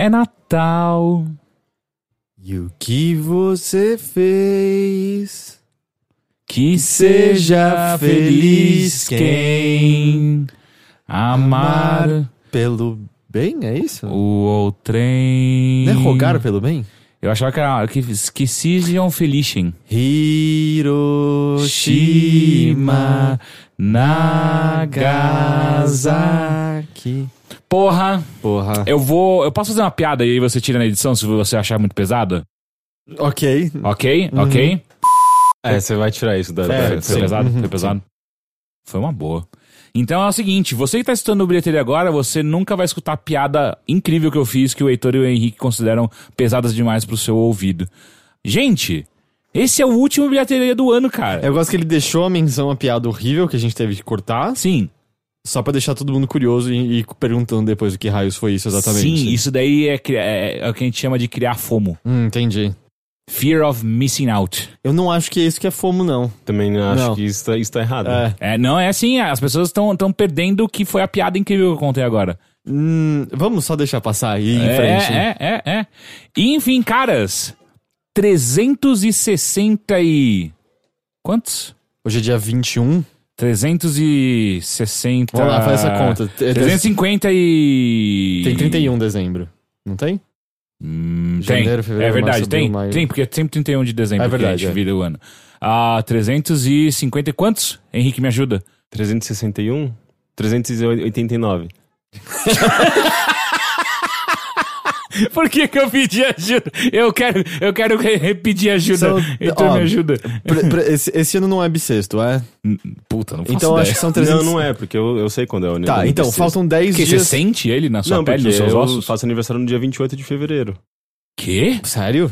É Natal. E o que você fez? Que seja feliz quem amar Pelo bem, é isso? o outrem. Não é rogar pelo bem? Eu achava que era que, que sejam felizem. Hiroshima Nagasaki. Porra, Porra. eu vou. Eu posso fazer uma piada e aí você tira na edição se você achar muito pesada? Ok. Ok? Ok? É, você vai tirar isso da. É, da- Foi pesado? Uhum, Foi pesado? Foi uma boa. Então é o seguinte, você que tá escutando o bilheteria agora, você nunca vai escutar a piada incrível que eu fiz que o Heitor e o Henrique consideram pesadas demais pro seu ouvido. Gente, esse é o último bilheteria do ano, cara. Eu gosto que ele deixou a menção a piada horrível que a gente teve que cortar, Sim, só pra deixar todo mundo curioso e, e perguntando depois o que raios foi isso exatamente. sim, isso daí é, é, é o que a gente chama de criar FOMO. Hum, entendi. Fear of Missing Out. Eu não acho que é isso que é fomo, não. Também acho Não. que isso tá, isso tá errado. É. É, não é assim, as pessoas estão perdendo o que foi a piada incrível que eu contei agora. Hum, vamos só deixar passar e ir em é, frente. É, é, é. E, enfim, caras, 360 e... Quantos? Hoje é dia 21. 360... Vamos lá, faz essa conta. É 350 e... Tem 31 de dezembro. Não tem? Hum, tem. Janeiro, fevereiro, é verdade, março, tem. maio. Tem, porque é sempre 31 de dezembro É que a verdade, gente é. vira o ano. Ah, 350 e quantos? Henrique, me ajuda. 361? 389. Por que que eu pedi ajuda? Eu quero, eu quero pedir ajuda. São- então ó, me ajuda. Pra- pra- esse, esse ano não é bissexto, é? Puta, não faço Então ideia. acho que são 300... Não, não é, porque eu, eu sei quando é o Tá, então bissexto. faltam 10 Porque você dias... sente ele na sua Não, pele, nos seus eu ossos? faço aniversário no dia 28 de fevereiro. Quê? Sério?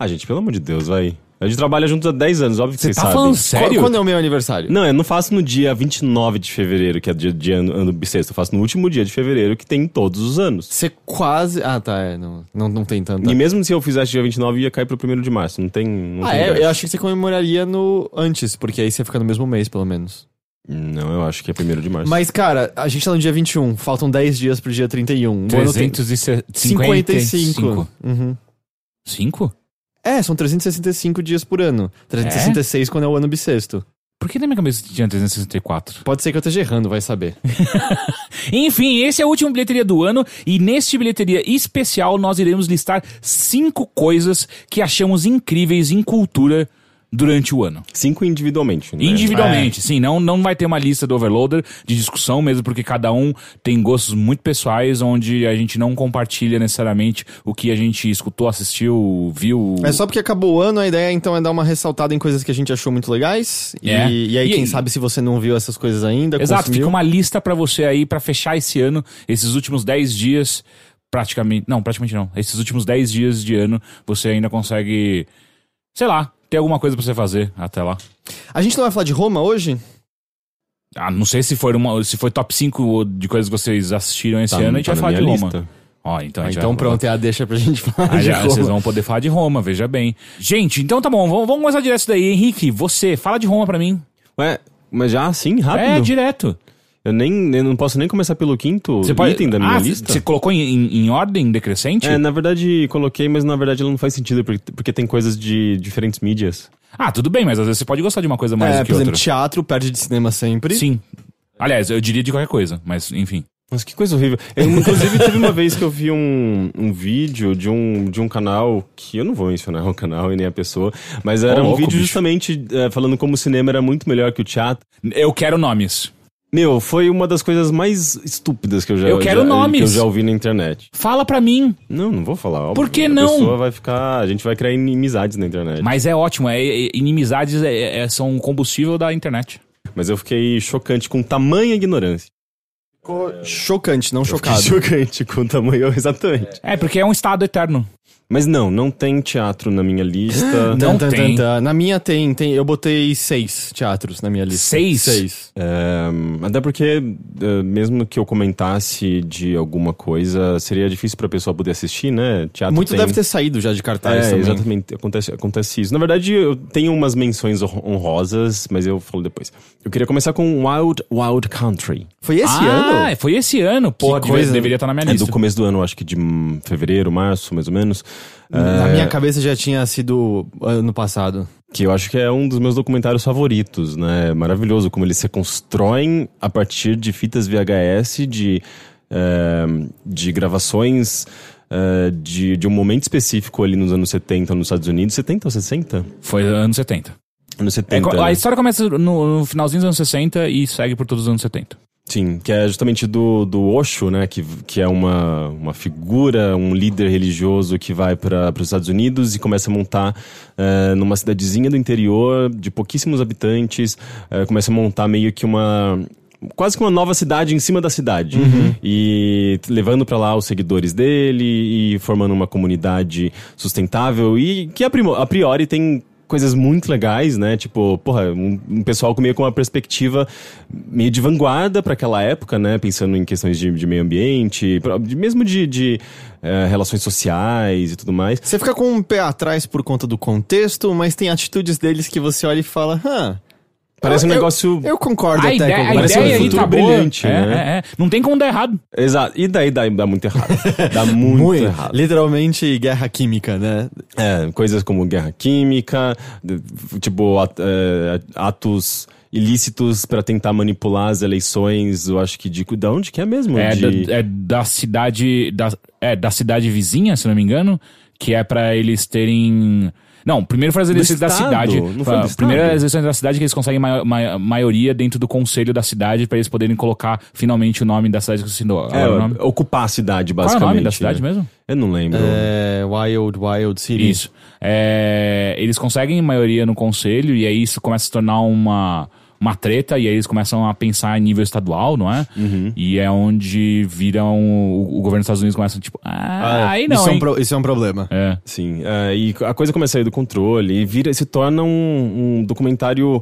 Ah, gente, pelo amor de Deus, vai. A gente trabalha juntos há 10 anos, óbvio que Você tá sabem. falando sério? Quando é o meu aniversário? Não, eu não faço no dia 29 de fevereiro, que é dia de ano, ano bissexto. Eu faço no último dia de fevereiro, que tem todos os anos. Você quase... Ah, tá, é. Não, não, não tem tanto. E mesmo se eu fizesse dia 29, ia cair pro 1 de março. Não tem. Não Ah, tem é? Eu achei que você comemoraria no antes, porque aí você fica no mesmo mês, pelo menos. Não, eu acho que é 1 de março. Mas, cara, a gente tá no dia 21, faltam 10 dias pro dia 31. O ano tem 355. 55. Uhum. 5? É, são 365 dias por ano. 366 quando é o ano bissexto. Por que na minha cabeça tinha 364? Pode ser que eu esteja errando, vai saber. Enfim, esse é o último bilheteria do ano e neste bilheteria especial nós iremos listar cinco coisas que achamos incríveis em cultura durante o ano. Cinco individualmente. Né? Individualmente, sim, não, não vai ter uma lista do Overloader de discussão mesmo, porque cada um tem gostos muito pessoais, onde a gente não compartilha necessariamente o que a gente escutou, assistiu, viu. É só porque acabou o ano, a ideia então é dar uma ressaltada em coisas que a gente achou muito legais. E- É. E, aí, E- quem sabe se você não viu essas coisas ainda, Exato, consumiu. fica uma lista pra você aí pra fechar esse ano, esses últimos 10 dias, praticamente, não, praticamente não. Esses últimos 10 dias de ano, você ainda consegue, sei lá, ter alguma coisa pra você fazer até lá. A gente não vai falar de Roma hoje? Ah, não sei se foi uma, se foi top 5 de coisas que vocês assistiram esse Tá, ano, a gente tá vai falar de minha Roma. lista. Ó, então, a Ah, então vai- pronto, é a deixa pra gente falar Ah, de já, Roma. vocês vão poder falar de Roma, veja bem. Gente, então tá bom, vamos, vamos começar direto daí. Henrique, você, fala de Roma pra mim. Ué, mas já assim, rápido? É, direto. Eu nem eu não posso nem começar pelo quinto Você pode... item da minha ah, lista. Você colocou em, em- em ordem decrescente? É, na verdade coloquei, mas na verdade ela não faz sentido, porque, porque tem coisas de diferentes mídias. Ah, tudo bem, mas às vezes você pode gostar de uma coisa mais É, do por que exemplo, outra. teatro perde de cinema sempre. Sim. Aliás, eu diria de qualquer coisa, mas enfim. Nossa, que coisa horrível. Eu, inclusive, teve uma vez que eu vi um, um vídeo de um, de um canal, que eu não vou mencionar o canal e nem a pessoa, mas era Ô, um louco, vídeo bicho. justamente eh, falando como o cinema era muito melhor que o teatro. Eu quero nomes. Meu, foi uma das coisas mais estúpidas que eu já, Eu quero já- nomes. que eu já ouvi na internet. Fala pra mim. Não, não vou falar. óbvio. Por que A não? pessoa vai ficar. A gente vai criar inimizades na internet. Mas, Mas é ótimo, é, é- inimizades é- é- são combustível da internet. eu fiquei chocante com tamanha ignorância. Ficou chocante, não Eu chocado. Chocante com o tamanho, exatamente. É, porque é um estado eterno. Mas não, não tem teatro na minha lista. Não Tan, tem. tan, tan. Na minha tem, tem. Eu botei seis teatros na minha lista. Seis? Seis. É, até porque, é, mesmo que eu comentasse de alguma coisa, seria difícil pra pessoa poder assistir, né? Teatro Muito tem... deve ter saído já de cartaz É, também. exatamente. Acontece, acontece isso. Na verdade, eu tenho umas menções hon- honrosas, mas eu falo depois. Eu queria começar com Wild Wild Country. Foi esse ah, ano? foi esse ano. Porra, Que deve- coisa. deveria estar na minha É lista. do começo do ano, acho que de fevereiro, março, mais ou menos. Na É, minha cabeça já tinha sido ano passado. Que eu acho que é um dos meus documentários favoritos, né? Maravilhoso como eles se constroem a partir de fitas VHS, de, eh, de gravações eh, de, de um momento específico ali nos anos 70 nos Estados Unidos. 70 ou 60? Foi anos 70. Anos É, 70. co- a história começa no, no finalzinho dos anos 60 e segue por todos os anos 70. Sim, que é justamente do, do Osho, né? Que, que é uma, uma figura, um líder religioso que vai para os Estados Unidos e começa a montar eh, numa cidadezinha do interior, de pouquíssimos habitantes, eh, começa a montar meio que uma. Quase que uma nova cidade em cima da cidade. E levando para lá os seguidores dele e formando uma comunidade sustentável e que a priori tem coisas muito legais, né? Tipo, porra, um, um pessoal meio com uma perspectiva meio de vanguarda para aquela época, né? Pensando em questões de, de meio ambiente, mesmo de, de, eh, relações sociais e tudo mais. Você fica com um pé atrás por conta do contexto, mas tem atitudes deles que você olha e fala, hã. Parece um eu- negócio. Eu, eu concordo A até ideia, com a Parece um ideia aí futuro tá boa. brilhante, é, né? é, é. Não tem como dar errado. Exato. E daí dá, dá muito errado. Dá muito, Muito, errado. literalmente guerra química, né? É, coisas como guerra química, tipo, at- é, atos ilícitos para tentar manipular as eleições, eu acho que de, de onde que é mesmo? É, de... da, é da cidade. Da, é, da cidade vizinha, se não me engano. Que é pra eles terem. Não, primeiro foi as eleições da cidade. Não foi Pra- do estado? primeiro as eleições da cidade que eles conseguem ma ma maioria dentro do conselho da cidade pra eles poderem colocar finalmente o nome da cidade que você ensinou. É, nome. ocupar a cidade, Qual é o basicamente. nome da cidade né? mesmo? Eu não lembro. É, Wild, Wild City. Isso. É, eles conseguem maioria no conselho e aí isso começa a se tornar uma, uma treta e aí eles começam a pensar em nível estadual, não é? Uhum. E é onde viram o, o governo dos Estados Unidos começa tipo, ah, aí não, isso, é um pro- isso é um problema. É. Sim, é, e a coisa começa a sair do controle e vira, se torna um, um documentário.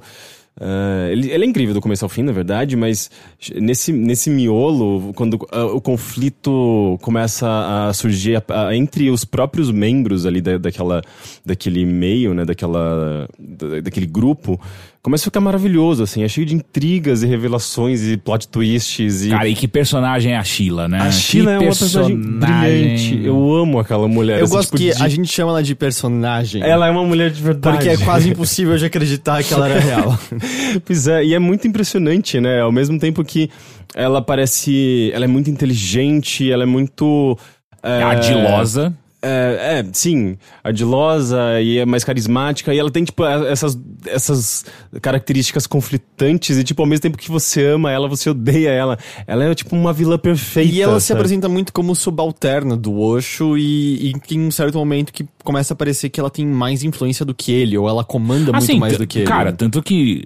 é, ele, ele é incrível do começo ao fim, na verdade, mas nesse, nesse miolo, quando ah, o conflito começa a surgir a- a- entre os próprios membros ali da, daquela, daquele meio, né, daquela, da- daquele grupo, começa a ficar maravilhoso, assim, é cheio de intrigas e revelações e plot twists e... Cara, e que personagem é a Sheila, né? a Sheila é Que uma personagem brilhante. Eu amo aquela mulher. Eu assim, gosto tipo, que de- a gente chama ela de personagem. Ela é uma mulher de verdade. Porque é quase impossível de acreditar que ela era real. Pois é, e é muito impressionante, né? Ao mesmo tempo que ela parece. Ela é muito inteligente, ela é muito. É, Ardilosa. É, é, sim, ardilosa e é mais carismática, e ela tem, tipo, essas, essas características conflitantes, e, tipo, ao mesmo tempo que você ama ela, você odeia ela. Ela é, tipo, uma vilã perfeita. E ela se sabe? apresenta muito como subalterna do Osho e, e tem um certo momento que começa a parecer que ela tem mais influência do que ele, ou ela comanda muito Assim, mais t- do que ele. Cara, tanto que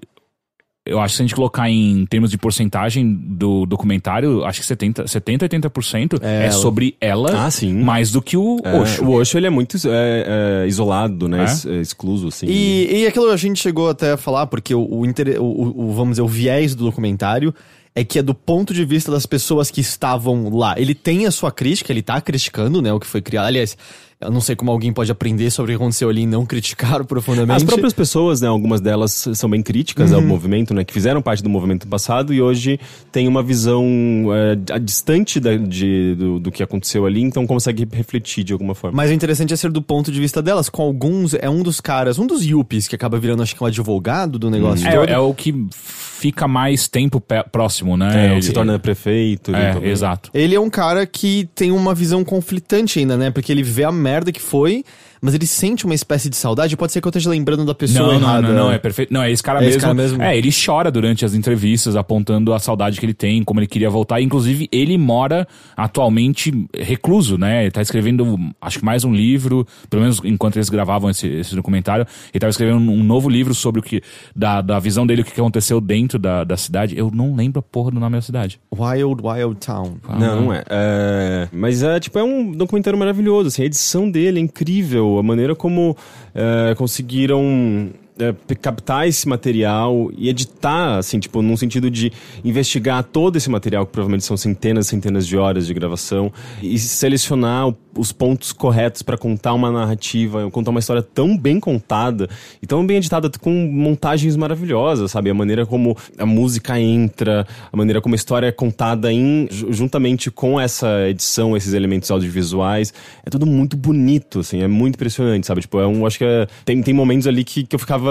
eu acho que se a gente colocar em termos de porcentagem do documentário, acho que 70, 70 80% é, ela. sobre ela Ah, sim. mais do que o É, Osho. O Osho, ele é muito é, é, isolado, né? É? Es- é, excluso, assim. E, e aquilo a gente chegou até a falar, porque o, o, inter- o- o- o, vamos dizer, o viés do documentário é que é do ponto de vista das pessoas que estavam lá. Ele tem a sua crítica, ele tá criticando, né, o que foi criado. Aliás, eu não sei como alguém pode aprender sobre o que aconteceu ali e não criticar profundamente. As próprias pessoas, né, algumas delas são bem críticas Uhum. ao movimento, né, que fizeram parte do movimento passado e hoje tem uma visão é, a- distante da- de- do, do que aconteceu ali, então consegue refletir de alguma forma. Mas o interessante é ser do ponto de vista delas. Com alguns, é um dos caras, um dos yuppies que acaba virando, acho que um advogado do negócio todo. É, é o que fica mais tempo próximo, né? É, o Ele- que se torna prefeito. É, exato. Ele é um cara que tem uma visão conflitante ainda, né? Porque ele vê a merda que foi, mas ele sente uma espécie de saudade. Pode ser que eu esteja lembrando da pessoa Não, não, errada. não, não, é perfeito. Não, é esse cara É mesmo. esse cara mesmo? É, ele chora durante as entrevistas, apontando a saudade que ele tem, como ele queria voltar. Inclusive, ele mora atualmente recluso, né? Ele tá escrevendo, acho que mais um livro, pelo menos enquanto eles gravavam esse, esse documentário. Ele tava escrevendo um novo livro sobre o que. Da, da visão dele, o que aconteceu dentro da, da cidade. Eu não lembro a porra do nome da cidade. Wild Wild Town. Não, não é. É, Mas é tipo, é um documentário maravilhoso. Assim, a edição dele é incrível. A maneira como é, conseguiram é, captar esse material e editar, assim, tipo, num sentido de investigar todo esse material, que provavelmente são centenas e centenas de horas de gravação, e selecionar o- os pontos corretos para contar uma narrativa, contar uma história tão bem contada e tão bem editada, com montagens maravilhosas, sabe? A maneira como a música entra, a maneira como a história é contada em, ju- juntamente com essa edição, esses elementos audiovisuais, é tudo muito bonito, assim, é muito impressionante, sabe? Tipo, é um, acho que é, tem, tem momentos ali que, que eu ficava,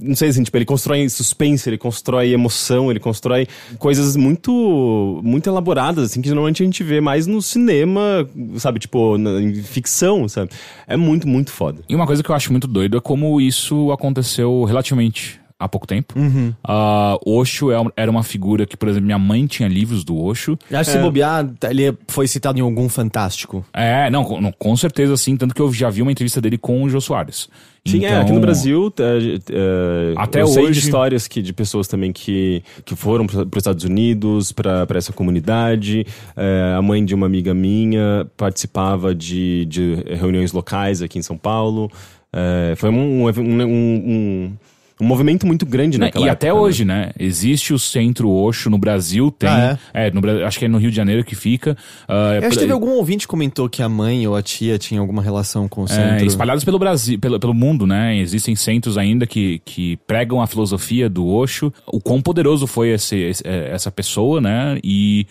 não sei assim, tipo, ele constrói suspense, ele constrói emoção, ele constrói coisas muito, muito elaboradas, assim, que normalmente a gente vê mais no cinema, sabe? Tipo, na, em ficção, sabe? É muito, muito foda. E uma coisa que eu acho muito doido é como isso aconteceu relativamente há pouco tempo. Uhum. Ah, Osho é era uma figura que, por exemplo, minha mãe tinha livros do Osho. Eu Acho que se bobear, ele foi citado em algum fantástico. É, não, com, com certeza sim, tanto que eu já vi uma entrevista dele com o Jô Soares. Sim, é, Então, aqui no Brasil, é, é, Até eu sei hoje- de histórias que, de pessoas também que, que foram para os Estados Unidos, para essa comunidade. É, a mãe de uma amiga minha participava de, de reuniões locais aqui em São Paulo. É, foi um, um, um, um, um movimento muito grande né, naquela E época. até né? hoje, né? Existe o Centro Osho no Brasil, tem. Ah, é? no, Bra- acho que é no Rio de Janeiro que fica. É Eu acho que teve algum ouvinte que comentou que a mãe ou a tia tinha alguma relação com o É, centro. espalhados pelo Brasil, pelo, pelo mundo, né? Existem centros ainda que, que pregam a filosofia do Osho. O quão poderoso foi esse, esse- é, essa pessoa, né? E,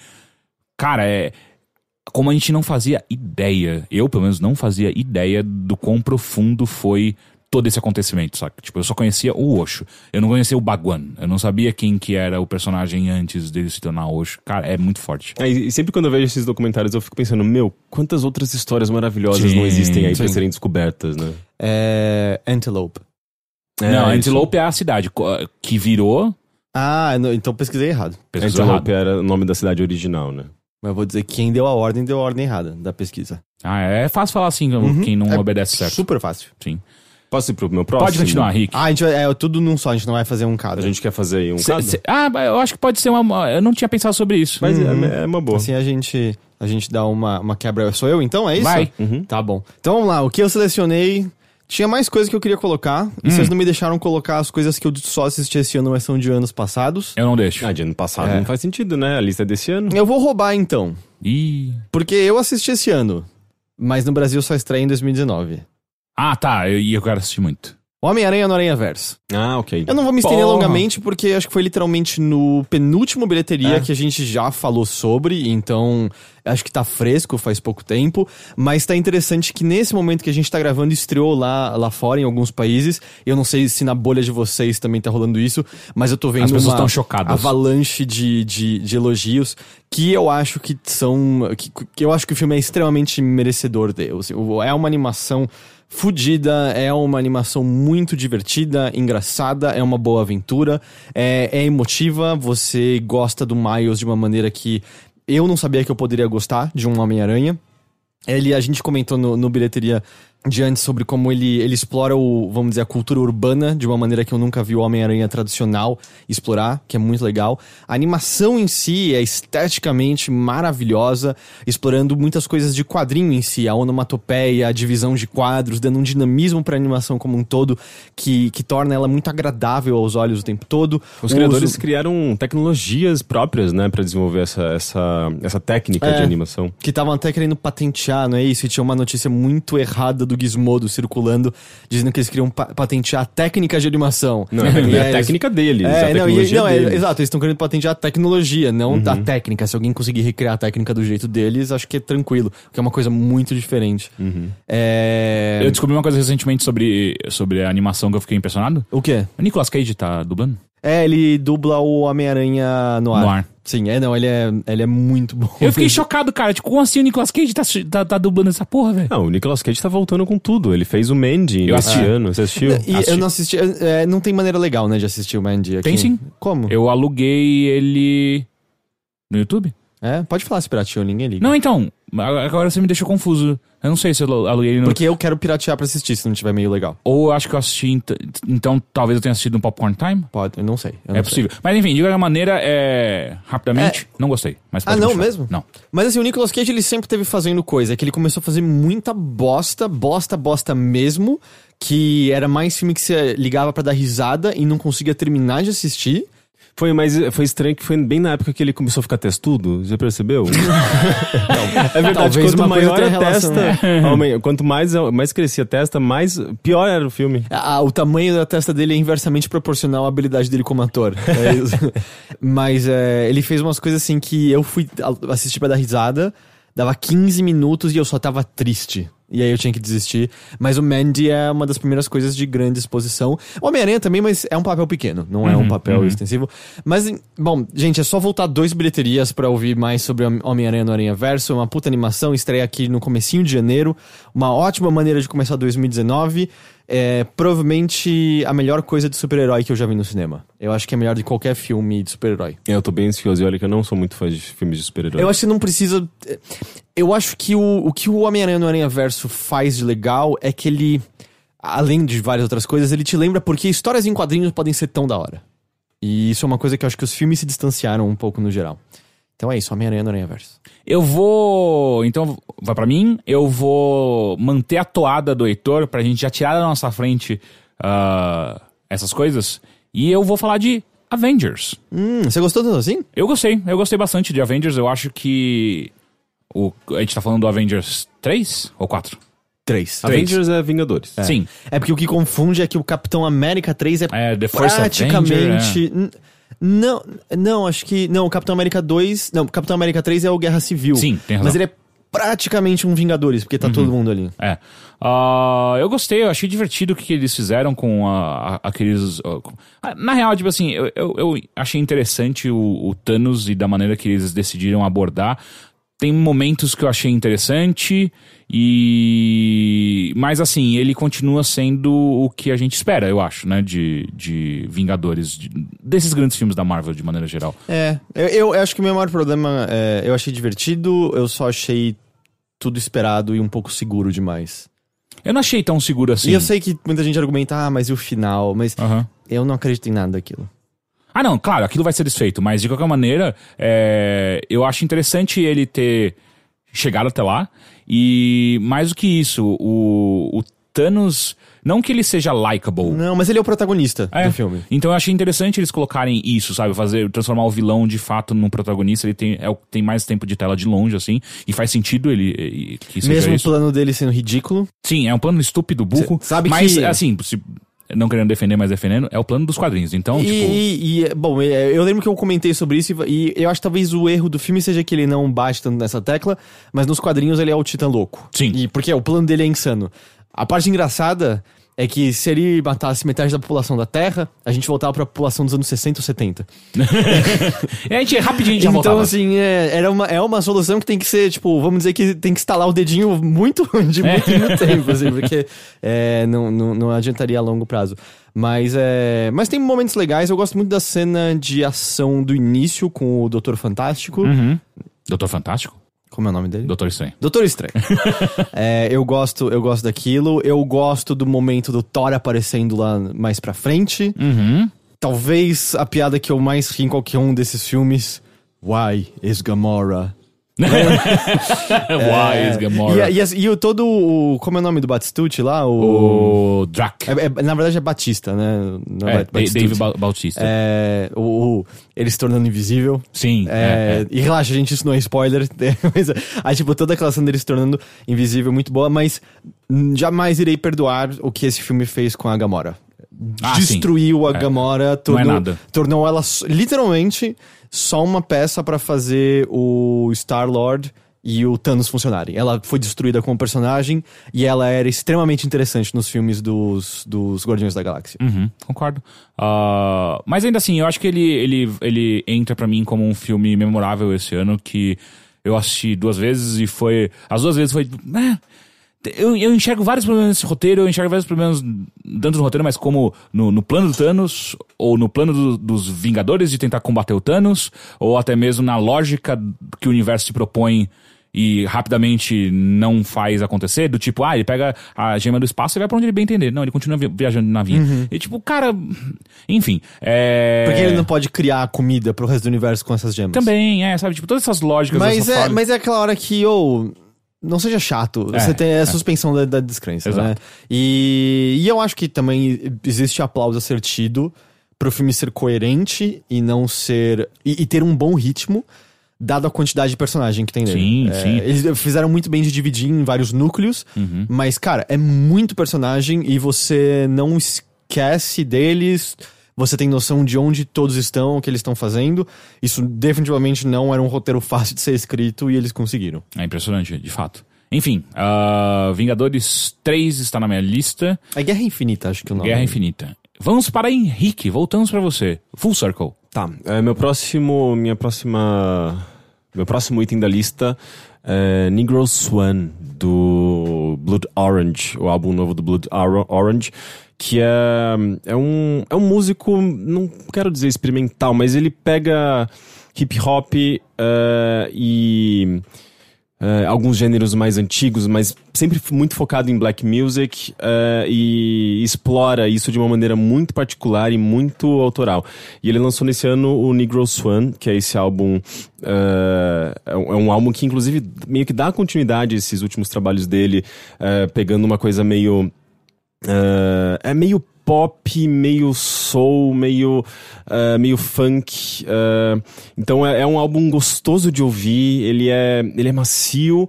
cara, é. Como a gente não fazia ideia, eu pelo menos não fazia ideia do quão profundo foi todo esse acontecimento, saca? Tipo, eu só conhecia o Osho. Eu não conhecia o Bhagwan. Eu não sabia quem que era o personagem antes dele se tornar Osho. Cara, é muito forte. É, e sempre quando eu vejo esses documentários, eu fico pensando, meu, quantas outras histórias maravilhosas Sim, não existem aí para sim. serem descobertas, né? É. Antelope. não, isso. Antelope é a cidade que virou. Ah, não, então pesquisei errado. Pesquisou Antelope errado. era o nome da cidade original, né? Mas eu vou dizer que quem deu a ordem deu a ordem errada da pesquisa. Ah, é fácil falar assim, quem não É obedece certo. Super fácil. Sim. Posso ir pro meu próximo? Pode continuar, Rick. Ah, a gente vai, é tudo num só, a gente não vai fazer um cada. A gente quer fazer aí um Cê- caso? cê- ah, eu acho que pode ser uma. Eu não tinha pensado sobre isso. Mas Uhum. é, é uma boa. Assim a gente, a gente dá uma, uma quebra. Sou eu então? É isso? Vai. Uhum. Tá bom. Então vamos lá. O que eu selecionei. Tinha mais coisas que eu queria colocar. E vocês não me deixaram colocar as coisas que eu só assisti esse ano, mas são de anos passados. Eu não deixo. Ah, de ano passado É. não faz sentido, né? A lista é desse ano. Eu vou roubar então. Ih. Porque eu assisti esse ano. Mas no Brasil só estreia em 2019. Ah, tá. E eu, quero assistir muito. Homem-Aranha no Aranha Verso. Ah, ok. Eu não vou me estender Porra. longamente, porque acho que foi literalmente no penúltimo bilheteria É. que a gente já falou sobre, então acho que tá fresco, faz pouco tempo. Mas tá interessante que nesse momento que a gente tá gravando, estreou lá, lá fora em alguns países. Eu não sei se na bolha de vocês também tá rolando isso, mas eu tô vendo As pessoas uma tão chocadas. avalanche de, de, de elogios que eu acho que são. Que, que eu acho que o filme é extremamente merecedor deles. É uma animação fudida, é uma animação muito divertida, engraçada, é uma boa aventura, é, é emotiva, você gosta do Miles de uma maneira que eu não sabia que eu poderia gostar de um Homem-Aranha. Ele, a gente comentou no, no bilheteria de antes sobre como ele, ele explora o, vamos dizer, a cultura urbana de uma maneira que eu nunca vi o Homem-Aranha tradicional explorar, que é muito legal. A animação em si é esteticamente maravilhosa, explorando muitas coisas de quadrinho em si, a onomatopeia, a divisão de quadros, dando um dinamismo pra animação como um todo que, que torna ela muito agradável aos olhos o tempo todo. Os O criadores uso- criaram tecnologias próprias, né, Pra desenvolver essa, essa, essa técnica É. de animação. que estavam até querendo patentear, não é isso? E tinha uma notícia muito errada do Gizmodo circulando, dizendo que eles queriam pa- patentear a técnica de animação. Não, é a E técnica, aí a técnica deles, É, a não, e- não, é, deles. exato, eles estão querendo patentear a tecnologia, não Uhum. a técnica. Se alguém conseguir recriar a técnica do jeito deles, acho que é tranquilo, porque é uma coisa muito diferente. Uhum. É... Eu descobri uma coisa recentemente sobre, sobre a animação que eu fiquei impressionado. O quê? O Nicolas Cage tá dublando? É, ele dubla o Homem-Aranha no ar. No ar. Sim, é, não, ele é, ele é muito bom. Eu fiquei chocado, cara. Tipo, como assim o Nicolas Cage tá, tá, tá dublando essa porra, velho? Não, o Nicolas Cage tá voltando com tudo. Ele fez o Mandy Eu assisti. ano. Você assistiu? E Assisti. eu não assisti. é, não tem maneira legal, né, de assistir o Mandy aqui. Tem sim. Como? Eu aluguei ele no YouTube? É, pode falar se pirateou, ninguém liga. Não, então. Agora você me deixou confuso. Eu não sei se eu aluguei ele no. Porque eu quero piratear pra assistir se não tiver meio legal. Ou eu acho que eu assisti. ent- Então talvez eu tenha assistido um Popcorn Time? Pode, eu não sei. eu É não sei. possível. Mas enfim, de qualquer maneira, é. Rapidamente, não gostei. Mas Ah, não mesmo? Não. Mas assim, o Nicolas Cage ele sempre teve fazendo coisa. É que ele começou a fazer muita bosta, bosta, bosta mesmo. Que era mais filme que você ligava pra dar risada e não conseguia terminar de assistir. Foi, mas foi estranho que foi bem na época que ele começou a ficar testudo. Já percebeu? é verdade, talvez quanto maior a relação, testa, aumen- quanto mais, mais crescia a testa, mais pior era o filme. Ah, o tamanho da testa dele é inversamente proporcional à habilidade dele como ator. É isso. Mas é, ele fez umas coisas assim que eu fui assistir pra dar risada, dava 15 minutos e eu só tava triste. E aí eu tinha que desistir. Mas o Mandy é uma das primeiras coisas de grande exposição. O Homem-Aranha também, mas é um papel pequeno, não é um papel extensivo. Mas, bom, gente, é só voltar dois bilheterias pra ouvir mais sobre Hom- Homem-Aranha no Aranha Verso. Uma puta animação, estreia aqui no comecinho de janeiro. Uma ótima maneira de começar 2019. É provavelmente a melhor coisa de super-herói que eu já vi no cinema. Eu acho que é melhor de qualquer filme de super-herói. Eu tô bem ansioso e olha que eu não sou muito fã de filmes de super-herói. Eu acho que não precisa. Eu acho que o, o que o Homem-Aranha no Aranha Verso faz de legal é que ele, além de várias outras coisas, ele te lembra porque histórias em quadrinhos podem ser tão da hora. E isso é uma coisa que eu acho que os filmes se distanciaram um pouco no geral. Então é isso, Homem-Aranha no Aranha Verso. Eu vou. Então, vai pra mim. Eu vou manter a toada do Heitor pra gente já tirar da nossa frente ah, essas coisas. E eu vou falar de Avengers. Hum, você gostou tanto assim? Eu gostei, eu gostei bastante de Avengers. Eu acho que. O, a gente tá falando do Avengers 3 ou 4? Três. Avengers é Vingadores. Sim. É porque o que confunde é que o Capitão América 3 é, É, The First praticamente. Avenger, N- Não, não, acho que. Não, o Capitão América 2. Não, o Capitão América 3 é o Guerra Civil. Sim, tem razão. Mas ele é praticamente um Vingadores, porque tá todo mundo ali. É. Ah, eu gostei, eu achei divertido o que eles fizeram com a- a- aqueles. ah, com- ah, na real, tipo assim, eu, eu, eu achei interessante o, o Thanos e da maneira que eles decidiram abordar. Tem momentos que eu achei interessante e. Mas assim, ele continua sendo o que a gente espera, eu acho, né? De, de Vingadores, de- desses grandes filmes da Marvel de maneira geral. É, eu, eu acho que o meu maior problema é. Eu achei divertido, eu só achei tudo esperado e um pouco seguro demais. Eu não achei tão seguro assim. E eu sei que muita gente argumenta, ah, mas e o final? Mas Aham. eu não acredito em nada daquilo. Ah, não, claro, aquilo vai ser desfeito, mas de qualquer maneira, é, eu acho interessante ele ter chegado até lá. E mais do que isso, o, o Thanos. Não que ele seja likable. Não, mas ele é o protagonista É. do filme. Então eu achei interessante eles colocarem isso, sabe? Fazer, transformar o vilão de fato num protagonista. Ele tem, é, o- tem mais tempo de tela de longe, assim. E faz sentido ele, Mesmo o plano dele sendo ridículo. Sim, é um plano estúpido, burro. Cê sabe mas, que- assim, se- não querendo defender, mas defendendo, é o plano dos quadrinhos. Então, e, tipo. e- e, bom, é, eu lembro que eu comentei sobre isso e, eu acho que talvez o erro do filme seja que ele não bate tanto nessa tecla, mas nos quadrinhos ele é o Titã louco. Sim. E porque o plano dele é insano. A parte engraçada é que se ele matasse metade da população da Terra, a gente voltava pra população dos anos 60 ou 70. E a gente rapidinho já então, voltava. assim, é, era uma, é uma solução que tem que ser, tipo, vamos dizer que tem que instalar o dedinho muito, de muito, É. muito tempo, assim, porque é, não, não, não adiantaria a longo prazo. Mas, é, mas tem momentos legais, eu gosto muito da cena de ação do início com o Doutor Fantástico. Uhum. Doutor Fantástico? Como é o nome dele? Doutor Estranho. Doutor Estranho. É, eu gosto, eu gosto daquilo. Eu gosto do momento do Thor aparecendo lá mais pra frente. Uhum. Talvez a piada que eu mais ri em qualquer um desses filmes. Why is Gamora? Why is Gamora? E, e, e o todo o. Como é o nome do Batistucci lá? O. O Drac. É- é- na verdade é Batista, né? Não É, Batistucci. Dave Ba- Bautista. É, o, o- ele se tornando invisível. Sim. É, é, é. E relaxa, gente, isso não é spoiler. mas, aí, tipo, toda aquela cena dele se tornando invisível, muito boa, mas jamais irei perdoar o que esse filme fez com a Gamora. Ah, Destruiu a É. Gamora, tornou, nada. tornou ela literalmente só uma peça pra fazer o Star-Lord e o Thanos funcionarem. Ela foi destruída como personagem e ela era extremamente interessante nos filmes dos, dos Guardiões da Galáxia. Uhum, concordo. Uh, mas ainda assim, eu acho que ele, ele, ele entra pra mim como um filme memorável esse ano que eu assisti duas vezes e foi. As duas vezes foi. É, eu, eu enxergo vários problemas nesse roteiro, eu enxergo vários problemas dentro do roteiro, mas como no, no plano do Thanos, ou no plano do, dos Vingadores de tentar combater o Thanos, ou até mesmo na lógica que o universo se propõe e rapidamente não faz acontecer, do tipo, ah, ele pega a gema do espaço e vai pra onde ele bem entender. Não, ele continua viajando de navinha. Uhum. E tipo, cara, enfim. É... Porque ele não pode criar comida pro resto do universo com essas gemas. Também, é, sabe? Tipo, todas essas lógicas. Mas, é, mas é aquela hora que, ou. Oh, não seja chato. É, você tem a é. suspensão da, da descrença, né? Exato. né? E, e eu acho que também existe aplauso a ser tido pro filme ser coerente e não ser. e, e ter um bom ritmo dado a quantidade de personagem que tem nele. Sim, é, sim. Eles fizeram muito bem de dividir em vários núcleos, uhum. mas, cara, é muito personagem e você não esquece deles. Você tem noção de onde todos estão, o que eles estão fazendo. Isso definitivamente não era um roteiro fácil de ser escrito e eles conseguiram. É impressionante, de fato. Enfim, uh, Vingadores 3 está na minha lista. É Guerra Infinita, acho que o nome. Guerra Infinita. Vamos para Henrique, voltamos para você. Full Circle. Tá, é, meu próximo, minha próxima, meu próximo item da lista é Negro Swan do Blood Orange, o álbum novo do Blood Orange, que é, é um é um músico, não quero dizer experimental, mas ele pega hip hop uh, e Uh, alguns gêneros mais antigos, mas sempre muito focado em black music uh, e explora isso de uma maneira muito particular e muito autoral. E ele lançou nesse ano o Negro Swan, que é esse álbum. Uh, é, um, álbum que, inclusive, meio que dá continuidade a esses últimos trabalhos dele, pegando uma coisa meio. é meio pop, meio soul, meio, uh, meio funk. Uh, então é, é, um álbum gostoso de ouvir, ele é, ele é macio.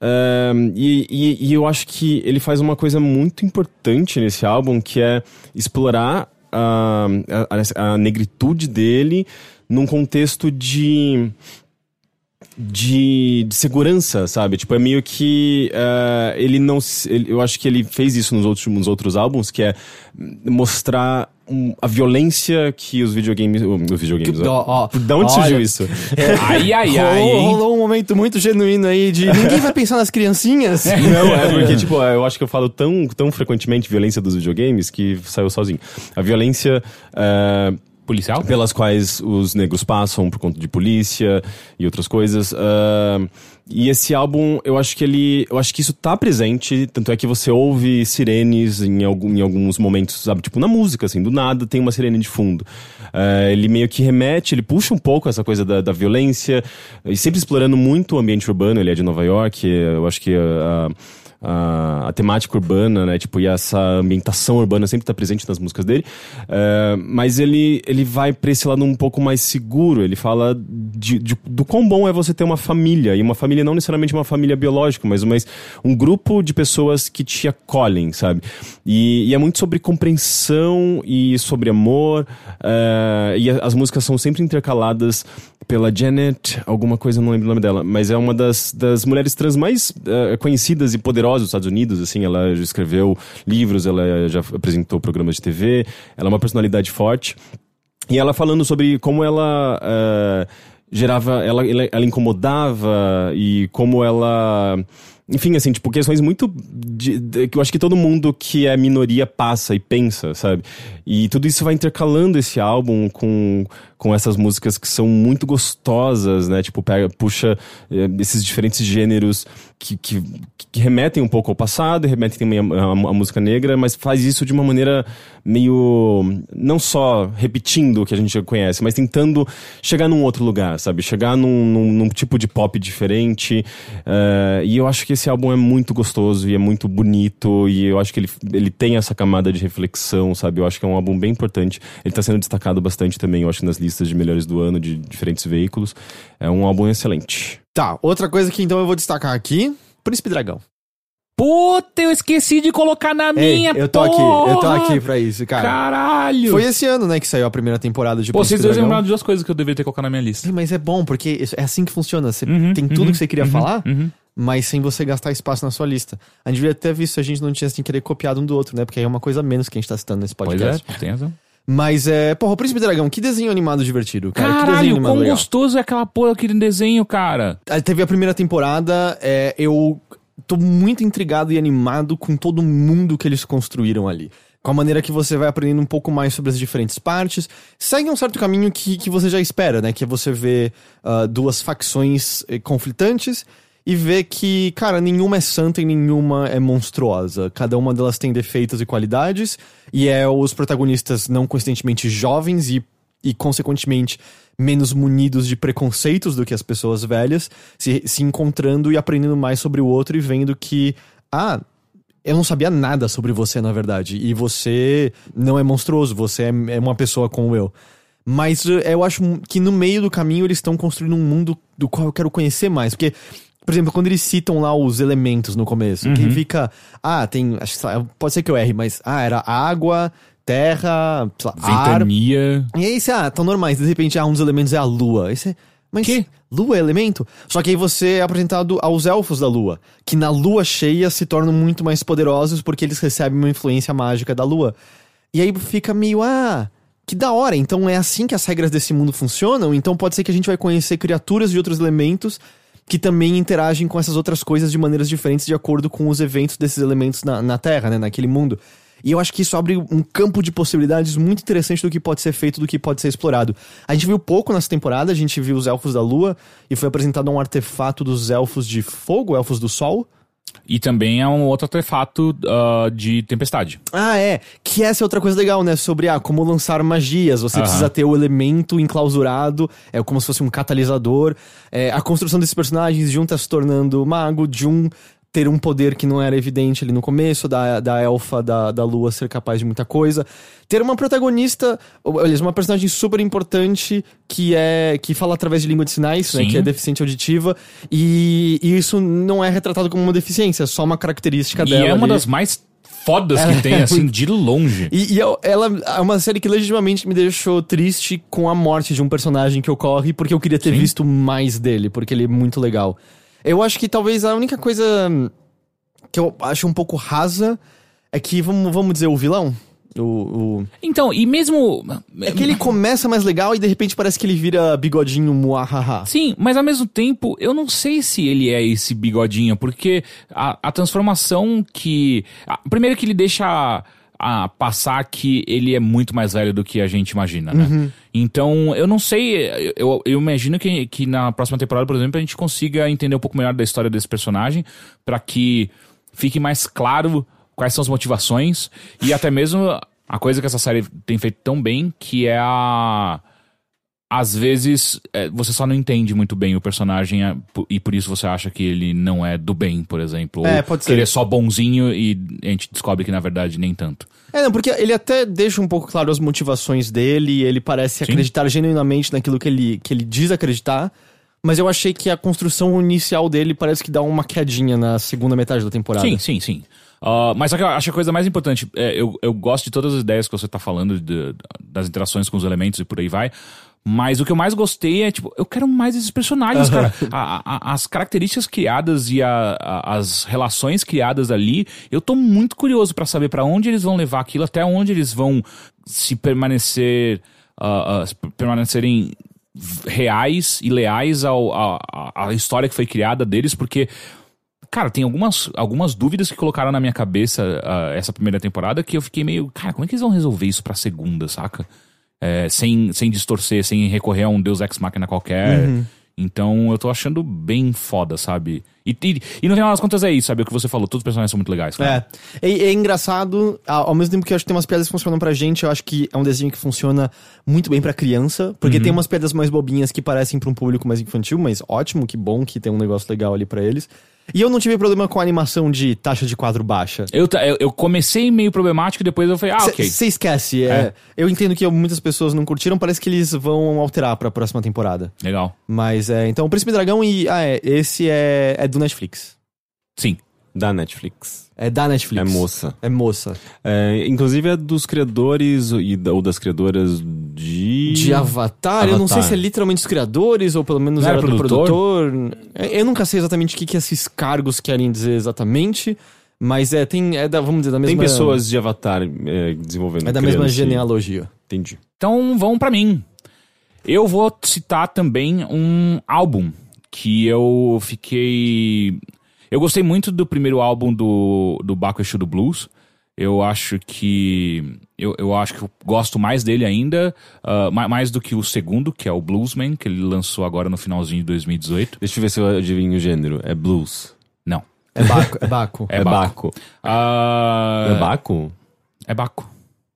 Uh, e, e, e, eu acho que ele faz uma coisa muito importante nesse álbum, que é explorar a, a, a negritude dele num contexto de de, de, segurança, sabe? Tipo, é meio que uh, ele não. Ele, eu acho que ele fez isso nos outros, nos outros álbuns, que é mostrar um, a violência que os videogames. Os videogames. Ó, da onde olha, surgiu isso? É, ai, ai, ai. Rolou, rolou, um momento muito genuíno aí de ninguém vai pensar nas criancinhas. Não, é porque, tipo, eu acho que eu falo tão, tão frequentemente violência dos videogames que saiu sozinho. A violência. Uh, policial? Pelas quais os negros passam por conta de polícia e outras coisas. Uh, e esse álbum, eu acho que ele. Eu acho que isso tá presente. Tanto é que você ouve sirenes em, algum, em alguns momentos, sabe? Tipo, na música, assim, do nada tem uma sirene de fundo. Uh, ele meio que remete, ele puxa um pouco essa coisa da, da violência, e sempre explorando muito o ambiente urbano. Ele é de Nova York, eu acho que. Uh, a, a, temática urbana, né? Tipo, e essa ambientação urbana sempre está presente nas músicas dele. Uh, mas ele, ele vai pra esse lado um pouco mais seguro. Ele fala de, de, do quão bom é você ter uma família. E uma família não necessariamente uma família biológica, mas, mas um grupo de pessoas que te acolhem, sabe? E, e é muito sobre compreensão e sobre amor. Uh, e as músicas são sempre intercaladas pela Janet, alguma coisa, não lembro o nome dela, mas é uma das, das mulheres trans mais uh, conhecidas e poderosas dos Estados Unidos, assim, ela já escreveu livros, ela já apresentou programas de TV, ela é uma personalidade forte. E ela falando sobre como ela uh, gerava, ela, ela incomodava e como ela enfim, assim, tipo, questões muito. De, que eu acho que todo mundo que é minoria passa e pensa, sabe? E tudo isso vai intercalando esse álbum com, com essas músicas que são muito gostosas, né? Tipo, pega, puxa é, esses diferentes gêneros que, que, que, remetem um pouco ao passado, remetem também à música negra, mas faz isso de uma maneira meio. não só repetindo o que a gente conhece, mas tentando chegar num outro lugar, sabe? Chegar num, num, num tipo de pop diferente. Uh, e eu acho que esse álbum é muito gostoso e é muito bonito, e eu acho que ele, ele tem essa camada de reflexão, sabe? Eu acho que é um álbum bem importante. Ele tá sendo destacado bastante também, eu acho, nas listas de melhores do ano de diferentes veículos. É um álbum excelente. Tá, outra coisa que então eu vou destacar aqui: Príncipe Dragão. Puta, eu esqueci de colocar na Ei, minha, eu tô aqui, eu tô porra! aqui pra isso, cara. Caralho! Foi esse ano, né, que saiu a primeira temporada de Pô, vocês Príncipe dois Dragão. lembraram de duas coisas que eu deveria ter colocado na minha lista. Sim, mas é bom, porque isso- é assim que funciona. Você Uhum, tem tudo uhum, que você queria uhum, falar, uhum. mas sem você gastar espaço na sua lista. A gente devia ter visto se a gente não tinha sem querer copiado um do outro, né? Porque aí é uma coisa a menos que a gente tá citando nesse Pois podcast. é, tem razão. Mas é. Porra, o Príncipe Dragão, que desenho animado divertido, cara. que desenho Caralho, animado quão legal. gostoso é aquela porra aquele desenho, cara. Aí Teve a primeira temporada, é, eu tô muito intrigado e animado com todo mundo que eles construíram ali. Com a maneira que você vai aprendendo um pouco mais sobre as diferentes partes. Segue um certo caminho que, que você já espera, né? Que é você ver ah, duas facções eh, conflitantes e ver que, cara, nenhuma é santa e nenhuma é monstruosa. Cada uma delas tem defeitos e qualidades, e é os protagonistas não coincidentemente jovens e e, consequentemente, menos munidos de preconceitos do que as pessoas velhas, se, se encontrando e aprendendo mais sobre o outro e vendo que, ah, eu não sabia nada sobre você, na verdade, e você não é monstruoso, você é, é uma pessoa como eu. Mas eu acho que no meio do caminho eles estão construindo um mundo do qual eu quero conhecer mais, porque. Por exemplo, quando eles citam lá os elementos no começo, que fica. Ah, tem. Acho pode ser que eu erre, mas. Ah, era água, terra, sei lá, ar, Ventania. e aí você, ah, tão normais. De repente, ah, um dos elementos é a lua. Aí você, mas Que? lua é elemento? Só que aí você é apresentado aos elfos da lua, que na lua cheia se tornam muito mais poderosos porque eles recebem uma influência mágica da lua. E aí fica meio, ah, que da hora. Então é assim que as regras desse mundo funcionam. Então pode ser que a gente vai conhecer criaturas de outros elementos que também interagem com essas outras coisas de maneiras diferentes de acordo com os eventos desses elementos na, na Terra, né, naquele mundo. E eu acho que isso abre um campo de possibilidades muito interessante do que pode ser feito, do que pode ser explorado. A gente viu pouco nessa temporada, a gente viu os Elfos da Lua e foi apresentado um artefato dos Elfos de Fogo, Elfos do Sol. E também é um outro artefato ah, de tempestade. Ah, é. Que essa é outra coisa legal, né? Sobre ah, como lançar magias. Você Aham. precisa ter o elemento enclausurado, é como se fosse um catalisador. É, a construção desses personagens, de um tá se tornando mago, de um ter um poder que não era evidente ali no começo, da, da elfa da, da lua ser capaz de muita coisa. Ter uma protagonista, aliás, uma personagem super importante que é que fala através de língua de sinais, né? Sim. Que é deficiente auditiva. E, e isso não é retratado como uma deficiência, é só uma característica E dela. é uma ali. das mais fodas que tem, é assim, de longe. E, e eu- ela é uma série que legitimamente me deixou triste com a morte de um personagem que ocorre, porque eu queria ter Sim. visto mais dele, porque ele é muito legal. Eu acho que talvez a única coisa que eu acho um pouco rasa é que, vamos, vamos dizer, o vilão. O, o- Então, e mesmo. É que ele começa mais legal e de repente parece que ele vira bigodinho muahaha. Sim, mas ao mesmo tempo, eu não sei se ele é esse bigodinho, porque a, a transformação que. a- primeiro que ele deixa a, passar que ele é muito mais velho do que a gente imagina, né? Então, eu não sei. Eu, eu imagino que, que na próxima temporada, por exemplo, a gente consiga entender um pouco melhor da história desse personagem, pra que fique mais claro quais são as motivações e até mesmo a coisa que essa série tem feito tão bem, que é a às vezes é, você só não entende muito bem o personagem é, e por isso você acha que ele não é do bem, por exemplo. É, pode que ser. ele é só bonzinho e a gente descobre que na verdade nem tanto. É, não, porque ele até deixa um pouco claro as motivações dele, ele parece Sim. acreditar genuinamente naquilo que ele, que ele diz acreditar, mas eu achei que a construção inicial dele parece que dá uma quedinha na segunda metade da temporada. Sim, sim, sim. Ah, mas só que eu acho que a coisa mais importante, é, eu, eu gosto de todas as ideias que você tá falando, de- das interações com os elementos e por aí vai. Mas o que eu mais gostei é, tipo, eu quero mais esses personagens, cara. A- a- as características criadas e a- as relações criadas ali, eu tô muito curioso pra saber pra onde eles vão levar aquilo, até onde eles vão se permanecer. ah, se permanecerem reais e leais ao, a, a- à história que foi criada deles, porque Cara, tem algumas, algumas dúvidas que colocaram na minha cabeça ah, essa primeira temporada que eu fiquei meio. Cara, como é que eles vão resolver isso pra segunda, saca? É, sem, sem distorcer, sem recorrer a um Deus Ex Machina qualquer. Então eu tô achando bem foda, sabe? E, e, e no final das contas é isso, sabe? O que você falou, todos os personagens são muito legais, cara. É. É, é engraçado, ao mesmo tempo que eu acho que tem umas piadas que funcionam pra gente, eu acho que é um desenho que funciona muito bem pra criança, porque tem umas piadas mais bobinhas que parecem pra um público mais infantil, mas ótimo, que bom que tem um negócio legal ali pra eles. E eu não tive problema com a animação de taxa de quadro baixa. Eu, eu, comecei meio problemático e depois eu falei, ah, ok. Você esquece, é, É. Eu entendo que muitas pessoas não curtiram, parece que eles vão alterar pra próxima temporada. Legal. Mas é. Então, o Príncipe Dragão e. Ah, é. Esse é, é do Netflix. Sim. Da Netflix. É da Netflix. É moça. É moça. É, inclusive é dos criadores e, ou das criadoras de. De Avatar, eu não sei Avatar. se é literalmente os criadores ou pelo menos Não era era do produtor? produtor. É, Eu nunca sei exatamente o que, que esses cargos querem dizer exatamente, mas é, tem, é da, vamos dizer, da mesma... Tem pessoas de Avatar é, desenvolvendo. É da mesma genealogia. Entendi. Então vão pra mim. Eu vou citar também um álbum que eu fiquei. Eu gostei muito do primeiro álbum do, do Baco Exu do Blues. Eu acho que. Eu, eu acho que eu gosto mais dele ainda, ma- mais do que o segundo, que é o Bluesman, que ele lançou agora no finalzinho de 2018. Deixa eu ver se eu adivinho o gênero. É blues. Não. É Baco. É Baco. É, Baco. Ah, É Baco? É Baco.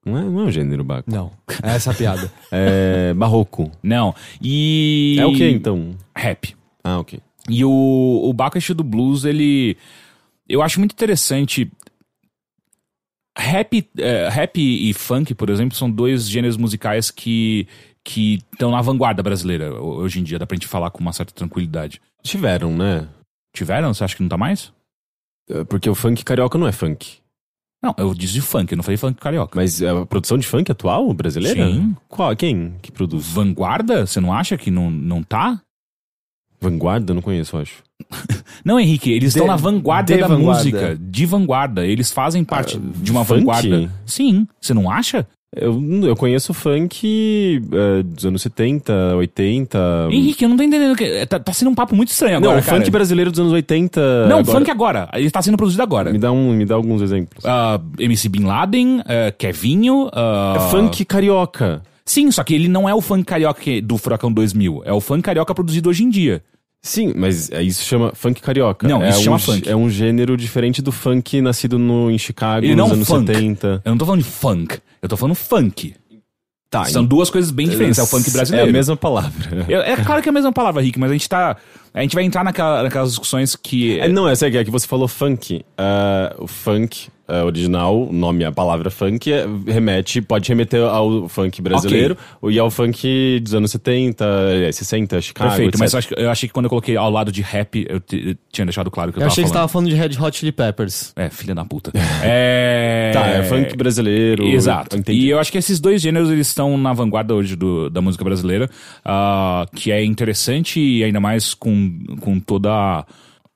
Não é, não é um gênero Baco. Não, é essa a piada. É barroco. Não. E. É o que então? Rap. Ah, ok. E o, o Bakashi do Blues, ele. Eu acho muito interessante. Rap, eh, rap e funk, por exemplo, são dois gêneros musicais que que estão na vanguarda brasileira ho- hoje em dia, dá pra gente falar com uma certa tranquilidade. Tiveram, né? Tiveram? Você acha que não tá mais? É, Porque o funk carioca não é funk. Não, eu disse funk, eu não falei funk carioca. Mas é a produção de funk atual brasileira? Sim. Qual? Quem que produz? Vanguarda? Você não acha que não, não tá? Vanguarda? Não conheço, acho. Não, Henrique, eles De- estão na vanguarda de da vanguarda. música, de vanguarda. Eles fazem parte de uma funk? vanguarda. Sim, você não acha? Eu, eu conheço funk é, dos anos 70, 80. Henrique, eu não tô entendendo. que- Tá, tá sendo um papo muito estranho não, agora. o cara. funk brasileiro dos anos 80. Não, agora- funk agora. Ele tá sendo produzido agora. Me dá, um, me dá alguns exemplos. Ah, MC Bin Laden, ah, Kevinho. É funk carioca. Sim, só que ele não é o funk carioca do Furacão 2000. É o funk carioca produzido hoje em dia. Sim, mas é, isso chama funk carioca. Não, é isso um, chama funk. É um gênero diferente do funk nascido no, em Chicago Ele nos é anos funk. 70. Eu não tô falando de funk. Eu tô falando funk. Tá, São duas coisas bem diferentes. É o funk brasileiro. É a mesma palavra. É, é claro que é a mesma palavra, Rick, mas a gente tá. A gente vai entrar naquela- naquelas discussões que. É, não, essa aqui é que você falou funk. Ah, o funk ah, original, o nome, a palavra funk, é- remete, pode remeter ao funk brasileiro e ao funk dos anos 70, eh, 60, Chicago, Perfeito, etc. mas eu, acho eu achei que quando eu coloquei ao lado de rap, eu, te- eu tinha deixado claro que eu, Eu tava achei que você falando. tava falando de Red Hot Chili Peppers. É, filha da puta. é... Tá, é funk brasileiro. Exato. Entendi. E eu acho que esses dois gêneros eles estão na vanguarda hoje do- da música brasileira, ah, que é interessante e ainda mais com, com toda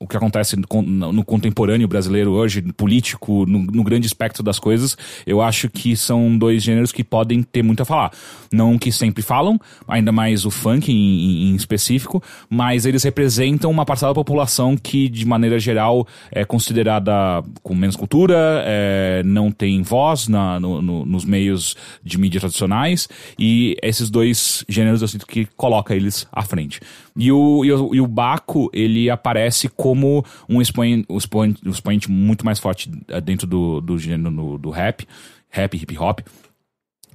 o que acontece no, con- no contemporâneo brasileiro hoje, político, no, no grande espectro das coisas, eu acho que são dois gêneros que podem ter muito a falar. Não que sempre falam, ainda mais o funk em, em- em específico, mas eles representam uma parcela da população que, de maneira geral, é considerada com menos cultura, é, não tem voz na- no- no- nos meios de mídia tradicionais, e esses dois gêneros eu sinto que coloca eles à frente. E o, e o, e o Baco, ele aparece como um expoente, um expoente, um expoente muito mais forte eh, dentro do, do gênero no- do rap, rap, hip hop.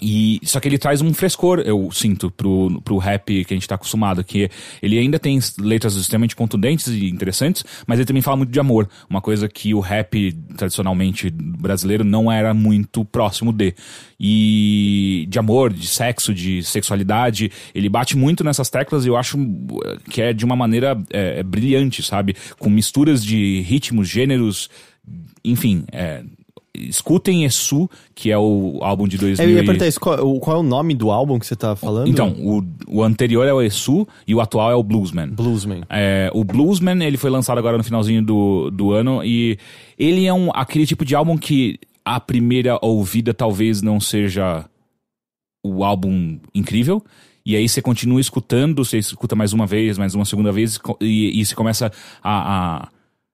E, só que ele traz um frescor, eu sinto, pro, pro rap que a gente tá acostumado, que ele ainda tem letras extremamente contundentes e interessantes, mas ele também fala muito de amor, uma coisa que o rap tradicionalmente brasileiro não era muito próximo de. E de amor, de sexo, de sexualidade, ele bate muito nessas teclas e eu acho eh, que é de uma maneira eh, brilhante, sabe? Com misturas de ritmos, gêneros, enfim, é, escutem Esu, que é o álbum de 2000. Eu ia perguntar isso, qual, o- qual é o nome do álbum que você tá falando? Então, o, o anterior é o Esu e o atual é o Bluesman. Bluesman. É, o Bluesman, ele foi lançado agora no finalzinho do, do ano e ele é um, aquele tipo de álbum que a primeira ouvida talvez não seja o álbum incrível. E aí você continua escutando, você escuta mais uma vez, mais uma segunda vez, e, e você começa a, a-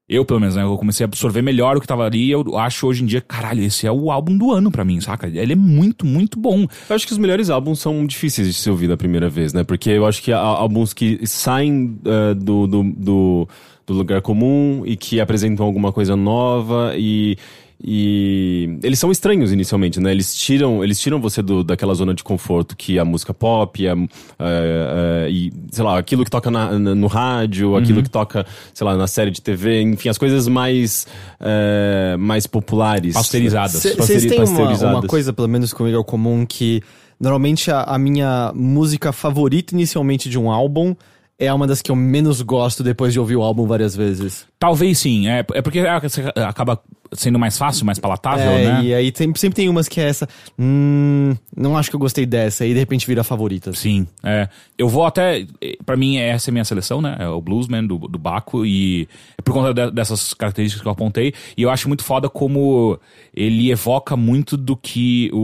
Eu, pelo menos, né? Eu comecei a absorver melhor o que tava ali. e Eu acho hoje em dia, caralho, esse é o álbum do ano pra mim, saca? Ele é muito, muito bom. Eu acho que os melhores álbuns são difíceis de se ouvir da primeira vez, né? Porque eu acho que há álbuns que saem eh, do, do, do, do lugar comum e que apresentam alguma coisa nova e. E eles são estranhos inicialmente, né? Eles tiram, eles tiram você do, daquela zona de conforto que é a música pop, a, eh, eh, e, sei lá, aquilo que toca na- na- no rádio, aquilo que toca, sei lá, na série de TV, enfim, as coisas mais, eh, mais populares. Pasteurizadas. Vocês têm uma, uma coisa, pelo menos comigo, é comum que normalmente a, a minha música favorita inicialmente de um álbum é uma das que eu menos gosto depois de ouvir o álbum várias vezes. Talvez sim, é, é porque é, você acaba sendo mais fácil, mais palatável, é, né? E aí tem- sempre tem umas que é essa. Hum, não acho que eu gostei dessa. E de repente vira favorita. Sim, é. Eu vou até. Pra mim, essa é a minha seleção, né? É o Bluesman do, do Baco. E é por conta de- dessas características que eu apontei. E eu acho muito foda como ele evoca muito do que o,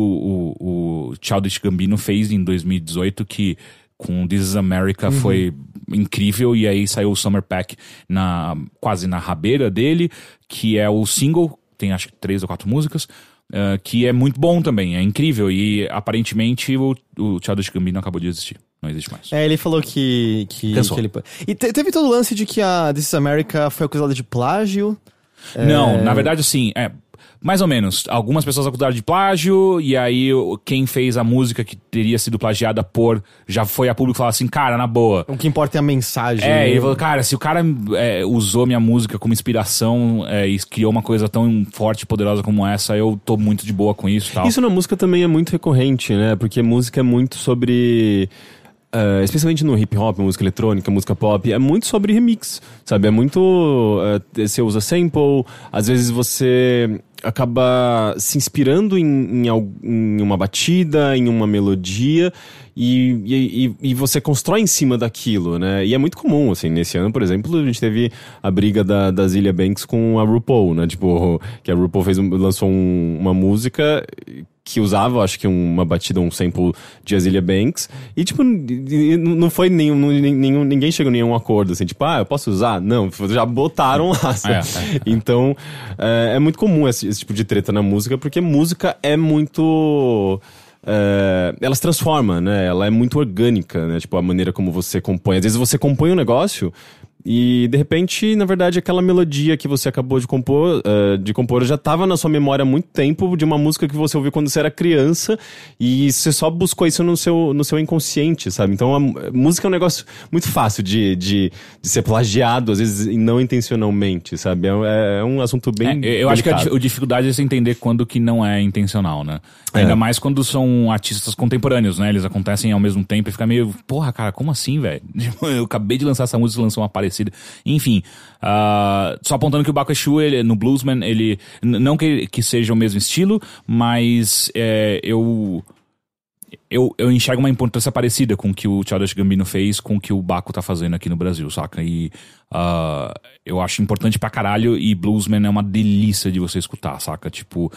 o, o Childish Gambino fez em 2018, que com This is America foi incrível. E aí saiu o Summer Pack na, quase na rabeira dele, que é o single, tem acho que três ou quatro músicas. Uh, que é muito bom também, é incrível. E aparentemente o, o Childish Gambino acabou de existir. Não existe mais. É, ele falou que. que, que ele... E te- teve todo o lance de que a This is America foi acusada de plágio. Não, na verdade, assim, é. Mais ou menos. Algumas pessoas acusaram de plágio, e aí quem fez a música que teria sido plagiada por. Já foi a público falar assim, cara, na boa. O que importa é a mensagem. É, ele falou, cara, se o cara é, usou minha música como inspiração é, e criou uma coisa tão forte e poderosa como essa, eu tô muito de boa com isso tal. Isso na música também é muito recorrente, né? Porque música é muito sobre. Eh, especialmente no hip hop, música eletrônica, música pop, é muito sobre remix, sabe? É muito. eh, você usa sample, às vezes você acaba se inspirando em, em, em uma batida, em uma melodia. E, e, e- você constrói em cima daquilo, né? E é muito comum, assim, nesse ano, por exemplo, a gente teve a briga da, da Zilia Banks com a RuPaul, né? Tipo, que a RuPaul fez, lançou um- uma música que usava, acho que uma batida, um sample de Azealia Banks, e tipo, não foi nenhum, nenhum, ninguém chegou a nenhum acordo, assim, tipo, ah, eu posso usar? Não, já botaram lá, sabe? É, é, é. Então, é, é muito comum esse, esse tipo de treta na música, porque música é muito. é, ela se transforma, né? Ela é muito orgânica, né? Tipo, a maneira como você compõe. Às vezes você compõe um negócio e, de repente, na verdade, aquela melodia que você acabou de compor, é, de compor já estava na sua memória há muito tempo de uma música que você ouviu quando você era criança e você só buscou isso no seu, no seu inconsciente, sabe? Então, a, música é um negócio muito fácil de, de, de ser plagiado, às vezes, e não intencionalmente, sabe? É, é um assunto bem. É, eu acho que a, delicado. a dificuldade é você entender quando que não é intencional, né? Ainda É. mais quando são artistas contemporâneos, né? Eles acontecem ao mesmo tempo e fica meio, porra, cara, como assim, velho? Tipo, Eu acabei de lançar essa música e lançou uma parecida. Enfim, ah, só apontando que o Exu, ele, no Bluesman, ele. Não que, que seja o mesmo estilo, mas é, eu. Eu, eu enxergo uma importância parecida com o que o Childish Gambino fez com o que o Baco tá fazendo aqui no Brasil, saca? E ah, eu acho importante pra caralho e Bluesman é uma delícia de você escutar, saca? Tipo,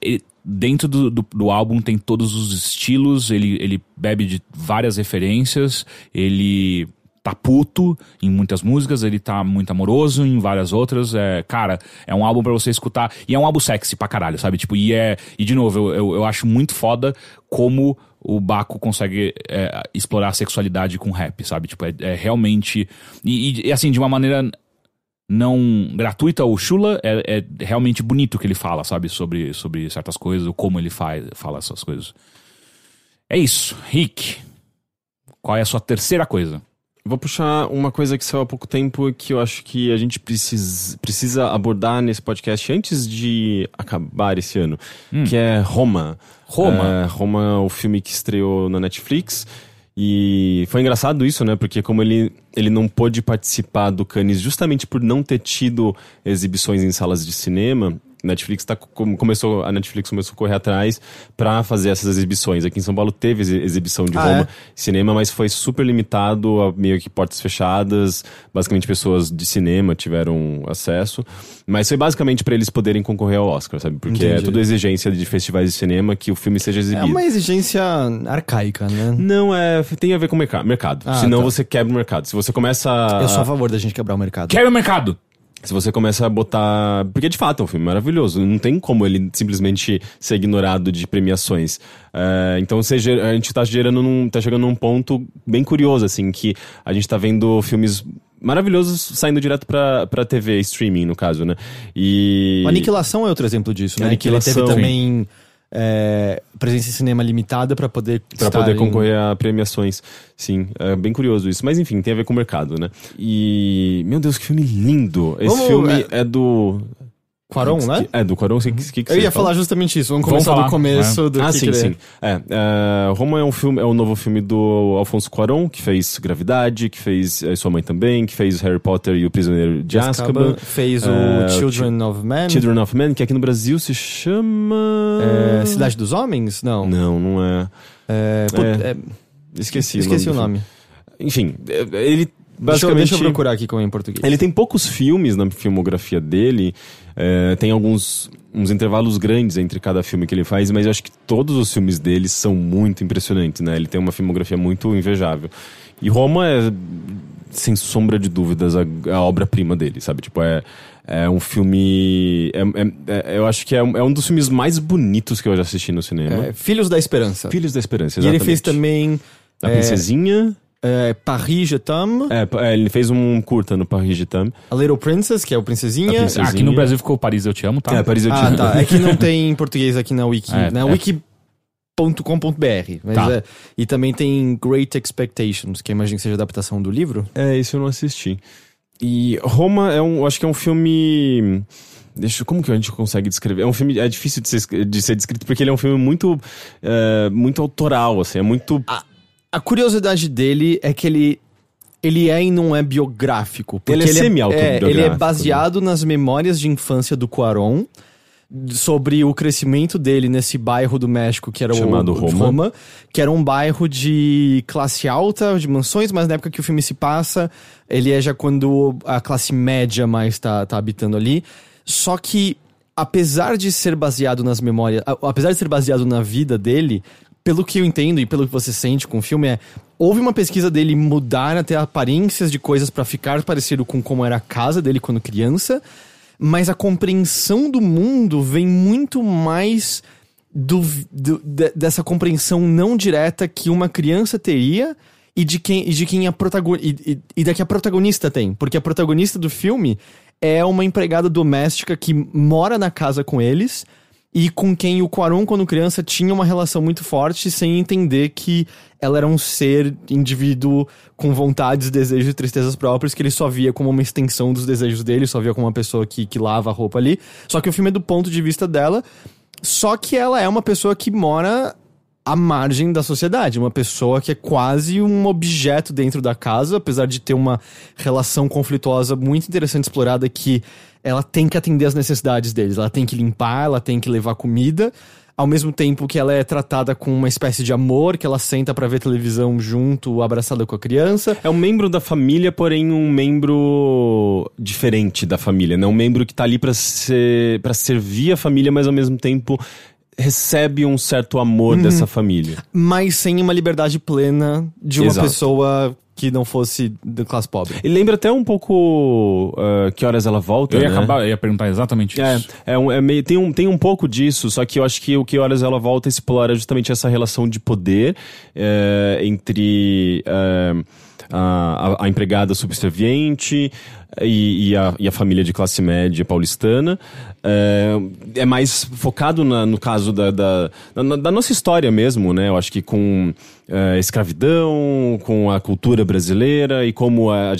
ele- dentro do, do, do álbum tem todos os estilos, ele, ele bebe de várias referências, ele tá puto em muitas músicas, ele tá muito amoroso em várias outras. É, cara, é um álbum pra você escutar. E é um álbum sexy pra caralho, sabe? Tipo, e é. E de novo, eu, eu, eu acho muito foda como o Baco consegue é, explorar a sexualidade com rap, sabe? Tipo, é, é realmente. E, e, assim, de uma maneira não gratuita ou chula, é, é realmente bonito o que ele fala, sabe? Sobre, sobre certas coisas, ou como ele faz, fala essas coisas. É isso. Rick, qual é a sua terceira coisa? Vou puxar uma coisa que saiu há pouco tempo que eu acho que a gente precisa, precisa abordar nesse podcast antes de acabar esse ano, que é Roma. Roma? É, Roma é o filme que estreou na Netflix. E foi engraçado isso, né? Porque como ele, ele não pôde participar do Cannes justamente por não ter tido exibições em salas de cinema, Netflix tá, com- começou, a Netflix começou a correr atrás pra fazer essas exibições. Aqui em São Paulo teve exi- exibição de Ah, Roma é? cinema, mas foi super limitado a meio que portas fechadas. Basicamente pessoas de cinema tiveram acesso. Mas foi basicamente pra eles poderem concorrer ao Oscar, sabe? Porque é Entendi. tudo exigência de festivais de cinema que o filme seja É exibido. uma exigência arcaica, né? Não, é, tem a ver com o merca- mercado. Ah, Senão tá. você quebra o mercado. Se você começa a, Eu sou a favor da gente quebrar o mercado. Quebra o mercado! Se você começa a botar. Porque de fato é um filme maravilhoso. Não tem como ele simplesmente ser ignorado de premiações. É, então você a gente tá gerando num, tá chegando num ponto bem curioso, assim, que a gente tá vendo filmes maravilhosos saindo direto pra, pra TV, streaming, no caso, né? E. Aniquilação é outro exemplo disso, né? Que ele Aniquilação. teve também é, presença em cinema limitada pra poder estar poder em- concorrer a premiações. Sim, é bem curioso isso. Mas enfim, tem a ver com o mercado, né? E. Meu Deus, que filme lindo! Esse Vamos, filme é- é do. Quaron, né? É, do Quaron, o que, que, que Eu ia fala? falar justamente isso. Vamos Vamos começar falar, do começo do Ah, sim, ele é. sim. É, é, Roma é um filme, é um novo filme do Alfonso Cuarón, que fez Gravidade, que fez é, Sua Mãe também, que fez Harry Potter e o Prisioneiro de Azkaban, Fez o É, Children of Men. Children of Men, que aqui no Brasil se chama... É, Cidade dos Homens? Não. Não, não é. É, put- É, é, Esqueci, esqueci o nome. filme. Enfim, é, ele Deixa eu, basicamente... deixa eu procurar aqui como é em português. Ele tem poucos filmes na filmografia dele, é, tem alguns uns intervalos grandes entre cada filme que ele faz, mas eu acho que todos os filmes dele são muito impressionantes, né? Ele tem uma filmografia muito invejável. E Roma é, sem sombra de dúvidas, a, a obra-prima dele, sabe? Tipo, é, é um filme. é- é- é- eu acho que é um, é um dos filmes mais bonitos que eu já assisti no cinema. É, Filhos da Esperança. Filhos da Esperança, E exatamente. ele fez também A é, Princesinha. É, Paris Je t'aime, É, é, ele fez um curta no Paris Tam. A Little Princess, que é o Princesinha. A Princesa- Ah, aqui no Brasil ficou Paris Eu Te Amo, tá? É, Paris eu te Ah, amo. tá. É que não tem em português aqui na Wiki. É, na é. wiki.com.br. Mas Tá. é, e também tem Great Expectations, que eu imagino que seja a adaptação do livro. É, isso eu não assisti. E Roma é um, eu acho que é um filme. Deixa, eu- como que a gente consegue descrever? É um filme, é difícil de ser, de ser descrito porque ele é um filme muito, é, muito autoral, assim, é muito. A curiosidade dele é que ele. Ele é e não é biográfico. porque Ele é semi-autobiográfico, É, ele é né? baseado nas memórias de infância do Cuarón sobre o crescimento dele nesse bairro do México que era Chamado o Roma. que era um bairro de classe alta, de mansões, mas na época que o filme se passa, ele é já quando a classe média mais tá, tá habitando ali. Só que, apesar de ser baseado nas memórias, a- apesar de ser baseado na vida dele, pelo que eu entendo e pelo que você sente com o filme, é. Houve uma pesquisa dele mudar até aparências de coisas pra ficar parecido com como era a casa dele quando criança, mas a compreensão do mundo vem muito mais do, do- de- dessa compreensão não direta que uma criança teria e de quem, e de quem a protagonista. E, e, e da que a protagonista tem. Porque a protagonista do filme é uma empregada doméstica que mora na casa com eles e com quem o Quaron, quando criança, tinha uma relação muito forte, sem entender que ela era um ser indivíduo com vontades, desejos e tristezas próprios, que ele só via como uma extensão dos desejos dele, só via como uma pessoa que, que lava a roupa ali. Só que o filme é do ponto de vista dela, só que ela é uma pessoa que mora à margem da sociedade, uma pessoa que é quase um objeto dentro da casa, apesar de ter uma relação conflituosa muito interessante explorada que ela tem que atender as necessidades deles, ela tem que limpar, ela tem que levar comida, ao mesmo tempo que ela é tratada com uma espécie de amor, que ela senta pra ver televisão junto, abraçada com a criança. É um membro da família, porém um membro diferente da família, né? Um membro que tá ali pra ser para servir a família, mas ao mesmo tempo recebe um certo amor dessa família. mas sem uma liberdade plena de uma Exato. pessoa que não fosse da classe pobre. Ele lembra até um pouco ah, que horas ela volta, Eu ia, né? acabar, eu ia perguntar exatamente É, isso. é, um, é meio, tem, um, tem um pouco disso, só que eu acho que o que horas ela volta explora justamente essa relação de poder é, entre é, a, a- a empregada subserviente e, e a, e a família de classe média paulistana. É, é mais focado na- no caso da, da, da- da nossa história mesmo, né? Eu acho que com é, escravidão, com a cultura brasileira e como a-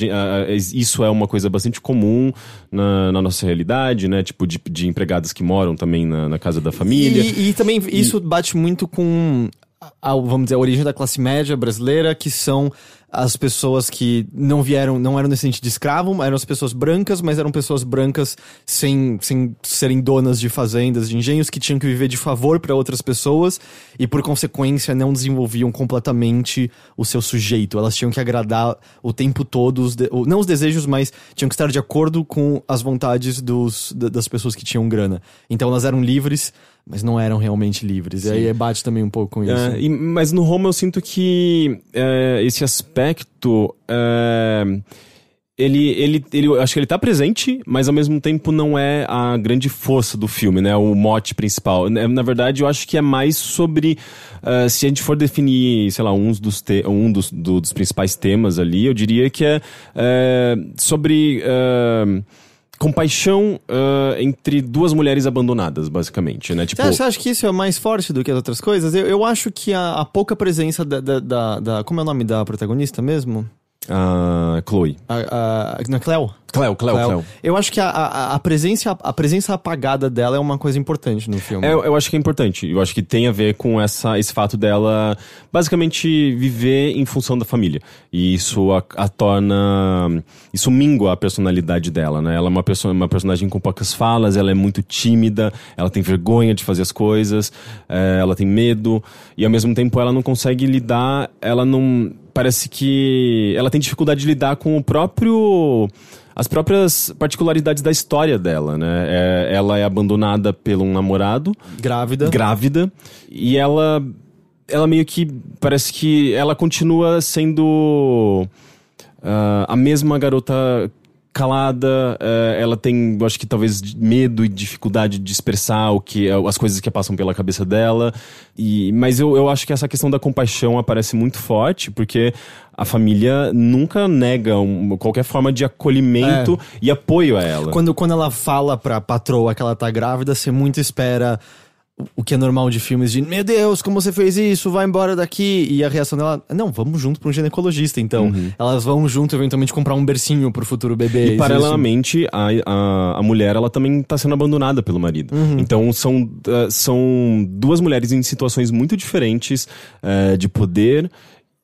isso é uma coisa bastante comum na, na nossa realidade, né? Tipo, de, de empregadas que moram também na, na casa da família. E, e também isso bate muito com a, vamos dizer, a origem da classe média brasileira, que são as pessoas que não vieram, não eram descendentes de escravo, eram as pessoas brancas, mas eram pessoas brancas sem, sem serem donas de fazendas, de engenhos, que tinham que viver de favor para outras pessoas e, por consequência, não desenvolviam completamente o seu sujeito. Elas tinham que agradar o tempo todo, os de- não os desejos, mas tinham que estar de acordo com as vontades dos, da- das pessoas que tinham grana. Então elas eram livres, mas não eram realmente livres. E aí bate também um pouco com isso. É, e- mas no Roma eu sinto que é, esse aspecto. é, ele, ele, ele, acho que ele tá presente, mas ao mesmo tempo não é a grande força do filme, né? O mote principal. Na na verdade, eu acho que é mais sobre. é, se a gente for definir, sei lá, uns dos te, um dos, do- dos principais temas ali, eu diria que é, é, sobre. é, compaixão é, entre duas mulheres abandonadas, basicamente, né? Tipo, Você acha, que isso é mais forte do que as outras coisas? Eu, eu acho que a, a pouca presença da, da, da- da- Como é o nome da protagonista mesmo? A Chloe. A, a, na Cleo? Cleo, Cleo, Cleo. Eu acho que a, a, a presença, a presença apagada dela é uma coisa importante no filme. É, eu acho que é importante. Eu acho que tem a ver com essa, esse fato dela basicamente viver em função da família. E isso a, a torna. Isso mingua a personalidade dela, né? Ela é uma, perso uma personagem com poucas falas, ela é muito tímida, ela tem vergonha de fazer as coisas, é, ela tem medo, e ao mesmo tempo ela não consegue lidar, ela não. Parece que ela tem dificuldade de lidar com o próprio as próprias particularidades da história dela, né? É, ela é abandonada por um namorado. Grávida. Grávida. E ela. Ela meio que. Parece que ela continua sendo. Uh, a mesma garota calada, uh, ela tem, eu acho que talvez medo e dificuldade de expressar o que as coisas que passam pela cabeça dela. E, mas eu, eu acho que essa questão da compaixão aparece muito forte, porque a família nunca nega um, qualquer forma de acolhimento é. e apoio a ela. Quando, quando ela fala pra patroa que ela tá grávida, você muito espera o que é normal de filmes de meu Deus, como você fez isso, vai embora daqui. E a reação dela, não, vamos junto pra um ginecologista, então. Uhum. Elas vão junto, eventualmente, comprar um bercinho pro futuro bebê. E, paralelamente, a, a, a, mulher, ela também tá sendo abandonada pelo marido. Uhum. Então, são, uh, são duas mulheres em situações muito diferentes uh, de poder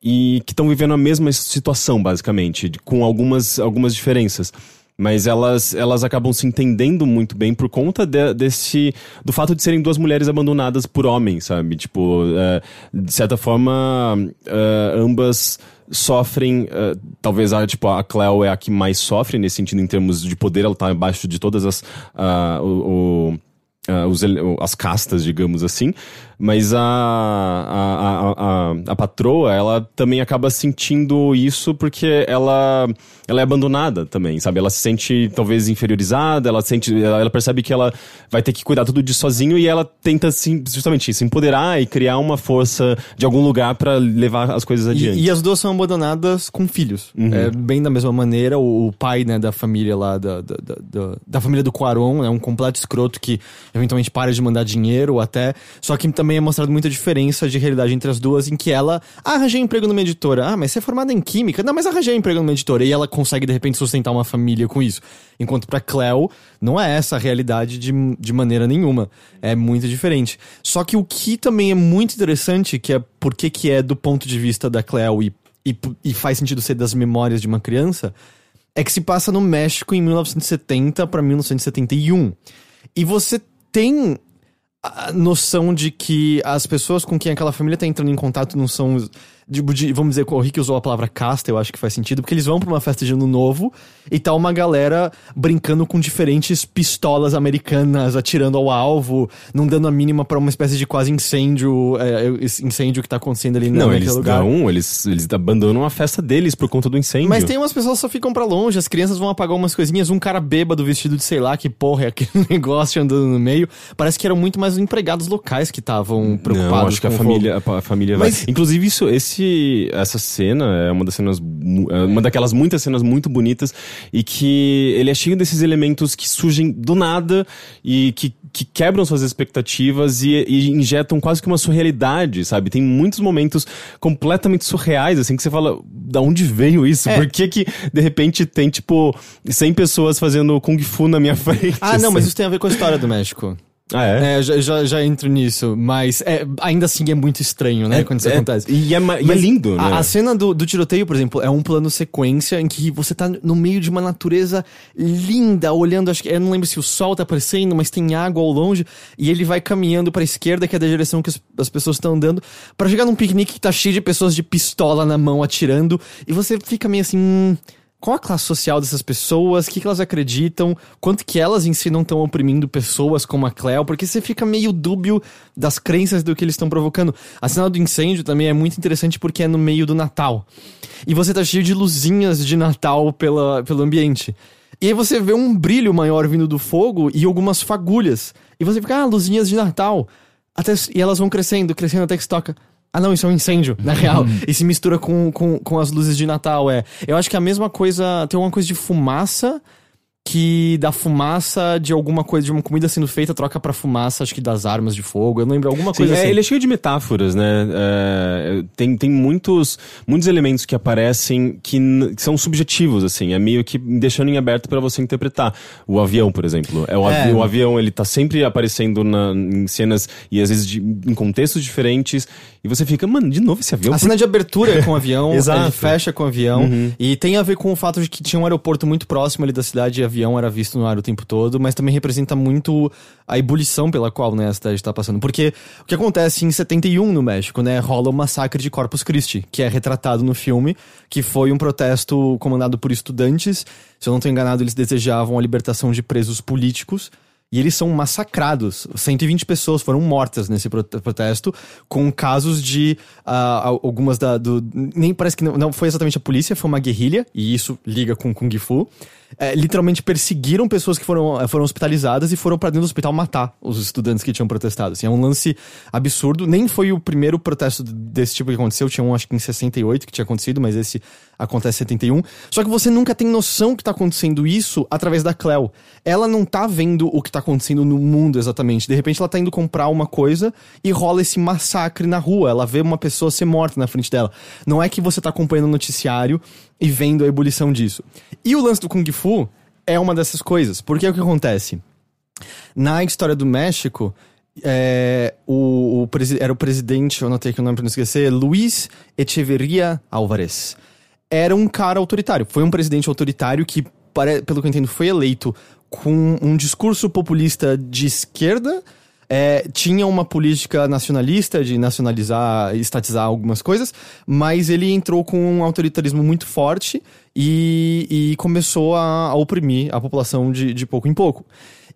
e que estão vivendo a mesma situação, basicamente, com algumas, algumas diferenças mas elas, elas acabam se entendendo muito bem por conta de, desse do fato de serem duas mulheres abandonadas por homens, sabe? Tipo, é, de certa forma, é, ambas sofrem, uh, talvez a, tipo, a Cleo é a que mais sofre nesse sentido em termos de poder, ela tá abaixo de todas as uh, o, o Uh, os, as castas, digamos assim, mas a, a, a, a, patroa, ela também acaba sentindo isso porque ela, ela é abandonada também, sabe? Ela se sente talvez inferiorizada, ela sente, ela percebe que ela vai ter que cuidar tudo de sozinho e ela tenta sim, justamente se empoderar e criar uma força de algum lugar para levar as coisas adiante. E, e, as duas são abandonadas com filhos. Uhum. É bem da mesma maneira, o, o, pai, né, da família lá, da, da, da, da família do Quaron, é um completo escroto que eventualmente para de mandar dinheiro até. Só que também é mostrado muita diferença de realidade entre as duas, em que ela ah, arranjei emprego numa editora. Ah, mas você é formada em química? Não, mas arranjei emprego numa editora. E ela consegue, de repente, sustentar uma família com isso. Enquanto para Cleo, não é essa a realidade de, de maneira nenhuma. É muito diferente. Só que o que também é muito interessante, que é porque que é do ponto de vista da Cleo e, e, e faz sentido ser das memórias de uma criança, é que se passa no México em 1970 para 1971. E você tem a noção de que as pessoas com quem aquela família tá entrando em contato não são de, de, vamos dizer, o Rick usou a palavra casta, eu acho que faz sentido, porque eles vão pra uma festa de ano novo e tá uma galera brincando com diferentes pistolas americanas, atirando ao alvo, não dando a mínima para uma espécie de quase incêndio, é, incêndio que tá acontecendo ali não, naquele eles lugar. Não, eles, eles abandonam a festa deles por conta do incêndio. Mas tem umas pessoas que só ficam para longe, as crianças vão apagar umas coisinhas, um cara bêbado vestido de sei lá que porra é aquele negócio andando no meio. Parece que eram muito mais empregados locais que estavam preocupados. Não, acho que a família, a, a família Mas... vai. Inclusive, isso, esse esse, essa cena é uma das cenas, é uma daquelas muitas cenas muito bonitas e que ele é cheio desses elementos que surgem do nada e que, que quebram suas expectativas e, e injetam quase que uma surrealidade, sabe? Tem muitos momentos completamente surreais, assim, que você fala, da onde veio isso? É. Por que que, de repente, tem, tipo, 100 pessoas fazendo Kung Fu na minha frente? Ah, não, mas isso tem a ver com a história do México. Ah, é? é já, já, entro nisso, mas é, ainda assim é muito estranho, né, é, quando isso é, acontece. E é, e é lindo, né? A, a cena do, do, tiroteio, por exemplo, é um plano sequência em que você tá no meio de uma natureza linda, olhando, acho que, eu não lembro se o sol tá aparecendo, mas tem água ao longe, e ele vai caminhando pra esquerda, que é da direção que as, as pessoas estão andando, para chegar num piquenique que tá cheio de pessoas de pistola na mão atirando, e você fica meio assim... Hum, qual a classe social dessas pessoas, o que, que, elas acreditam, quanto que elas em si não estão oprimindo pessoas como a Cleo, porque você fica meio dúbio das crenças do que eles estão provocando. A cena do incêndio também é muito interessante porque é no meio do Natal. E você tá cheio de luzinhas de Natal pela, pelo ambiente. E aí você vê um brilho maior vindo do fogo e algumas fagulhas. E você fica, ah, luzinhas de Natal. Até, e elas vão crescendo, crescendo até que se toca. Ah, não, isso é um incêndio, na real. Uhum. e se mistura com, com, com as luzes de Natal, é. Eu acho que a mesma coisa. Tem uma coisa de fumaça que da fumaça de alguma coisa, de uma comida sendo feita, troca pra fumaça, acho que das armas de fogo. Eu não lembro, alguma Sim, coisa é, assim. ele é cheio de metáforas, né? É, tem tem muitos, muitos elementos que aparecem que, que são subjetivos, assim. É meio que deixando em aberto pra você interpretar. O avião, por exemplo. É, o, É. avi- o avião, ele tá sempre aparecendo na- em cenas e às vezes de- em contextos diferentes. E você fica, mano, de novo esse avião? A cena de abertura é com o avião, Exato. ele fecha com o avião, e tem a ver com o fato de que tinha um aeroporto muito próximo ali da cidade avião era visto no ar o tempo todo, mas também representa muito a ebulição pela qual né, a cidade está passando. Porque o que acontece em 71 no México, né, rola o massacre de Corpus Christi, que é retratado no filme, que foi um protesto comandado por estudantes. Se eu não estou enganado, eles desejavam a libertação de presos políticos. E eles são massacrados. 120 pessoas foram mortas nesse prote- protesto, com casos de al- algumas da. Do, nem parece que não, não foi exatamente a polícia, foi uma guerrilha, e isso liga com Kung Fu. É, literalmente perseguiram pessoas que foram, eh, foram hospitalizadas e foram pra dentro do hospital matar os estudantes que tinham protestado. Assim, é um lance absurdo. Nem foi o primeiro protesto desse tipo que aconteceu. Tinha um, acho que em 68 que tinha acontecido, mas esse acontece em 71. Só que você nunca tem noção que tá acontecendo isso através da Cleo. Ela não tá vendo o que tá acontecendo no mundo exatamente. De repente ela tá indo comprar uma coisa e rola esse massacre na rua. Ela vê uma pessoa ser morta na frente dela. Não é que você tá acompanhando o noticiário e vendo a ebulição disso. E o lance do Kung Fu é uma dessas coisas. Porque é o que acontece? Na história do México, é, o, o era o presidente, eu anotei aqui o nome pra não esquecer, Luiz Echeverria Álvarez. Era um cara autoritário. Foi um presidente autoritário que, pelo que eu entendo, foi eleito com um discurso populista de esquerda. é, tinha uma política nacionalista de nacionalizar, estatizar algumas coisas, mas ele entrou com um autoritarismo muito forte e, e começou a, a oprimir a população de, de pouco em pouco.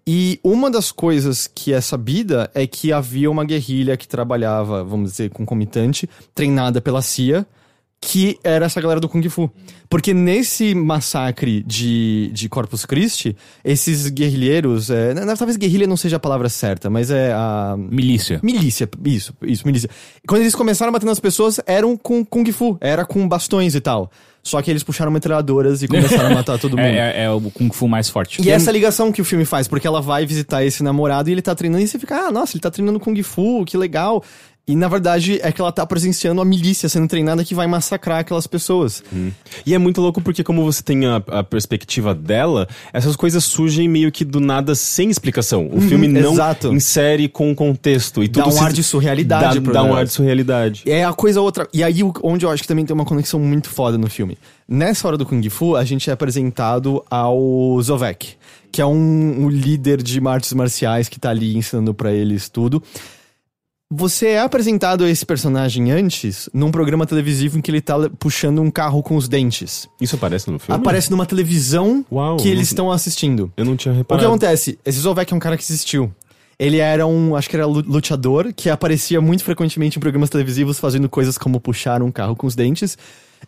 E uma das coisas que é sabida é que havia uma guerrilha que trabalhava, vamos dizer, concomitante, treinada pela CIA, que era essa galera do Kung Fu. Porque nesse massacre de, de Corpus Christi, esses guerrilheiros. É, talvez guerrilha não seja a palavra certa, mas é a. Milícia. Milícia, isso, isso, milícia. Quando eles começaram batendo nas pessoas, eram com Kung Fu, era com bastões e tal. Só que eles puxaram metralhadoras e começaram a matar todo mundo. É, é- é o Kung Fu mais forte. E essa ligação que o filme faz, porque ela vai visitar esse namorado e ele tá treinando e você fica, ah, nossa, ele tá treinando Kung Fu, que legal. E na verdade é que ela tá presenciando a milícia sendo treinada que vai massacrar aquelas pessoas. E é muito louco porque, como você tem a, a perspectiva dela, essas coisas surgem meio que do nada sem explicação. O filme não Uhum, exato. insere com contexto. E Dá tudo um ar de surrealidade Dá, dá um ar de surrealidade. É a coisa outra. E aí, onde eu acho que também tem uma conexão muito foda no filme. Nessa hora do Kung Fu, a gente é apresentado ao Zovek, que é um, um líder de artes marciais que tá ali ensinando pra eles tudo. Você é apresentado a esse personagem antes num programa televisivo em que ele tá puxando um carro com os dentes. Isso aparece no filme? Aparece numa televisão Uau, que eles estão assistindo. Eu não tinha O que reparado. acontece? Esse Zovek é um cara que existiu. Ele era um, acho que era lu- lutador, que aparecia muito frequentemente em programas televisivos fazendo coisas como puxar um carro com os dentes.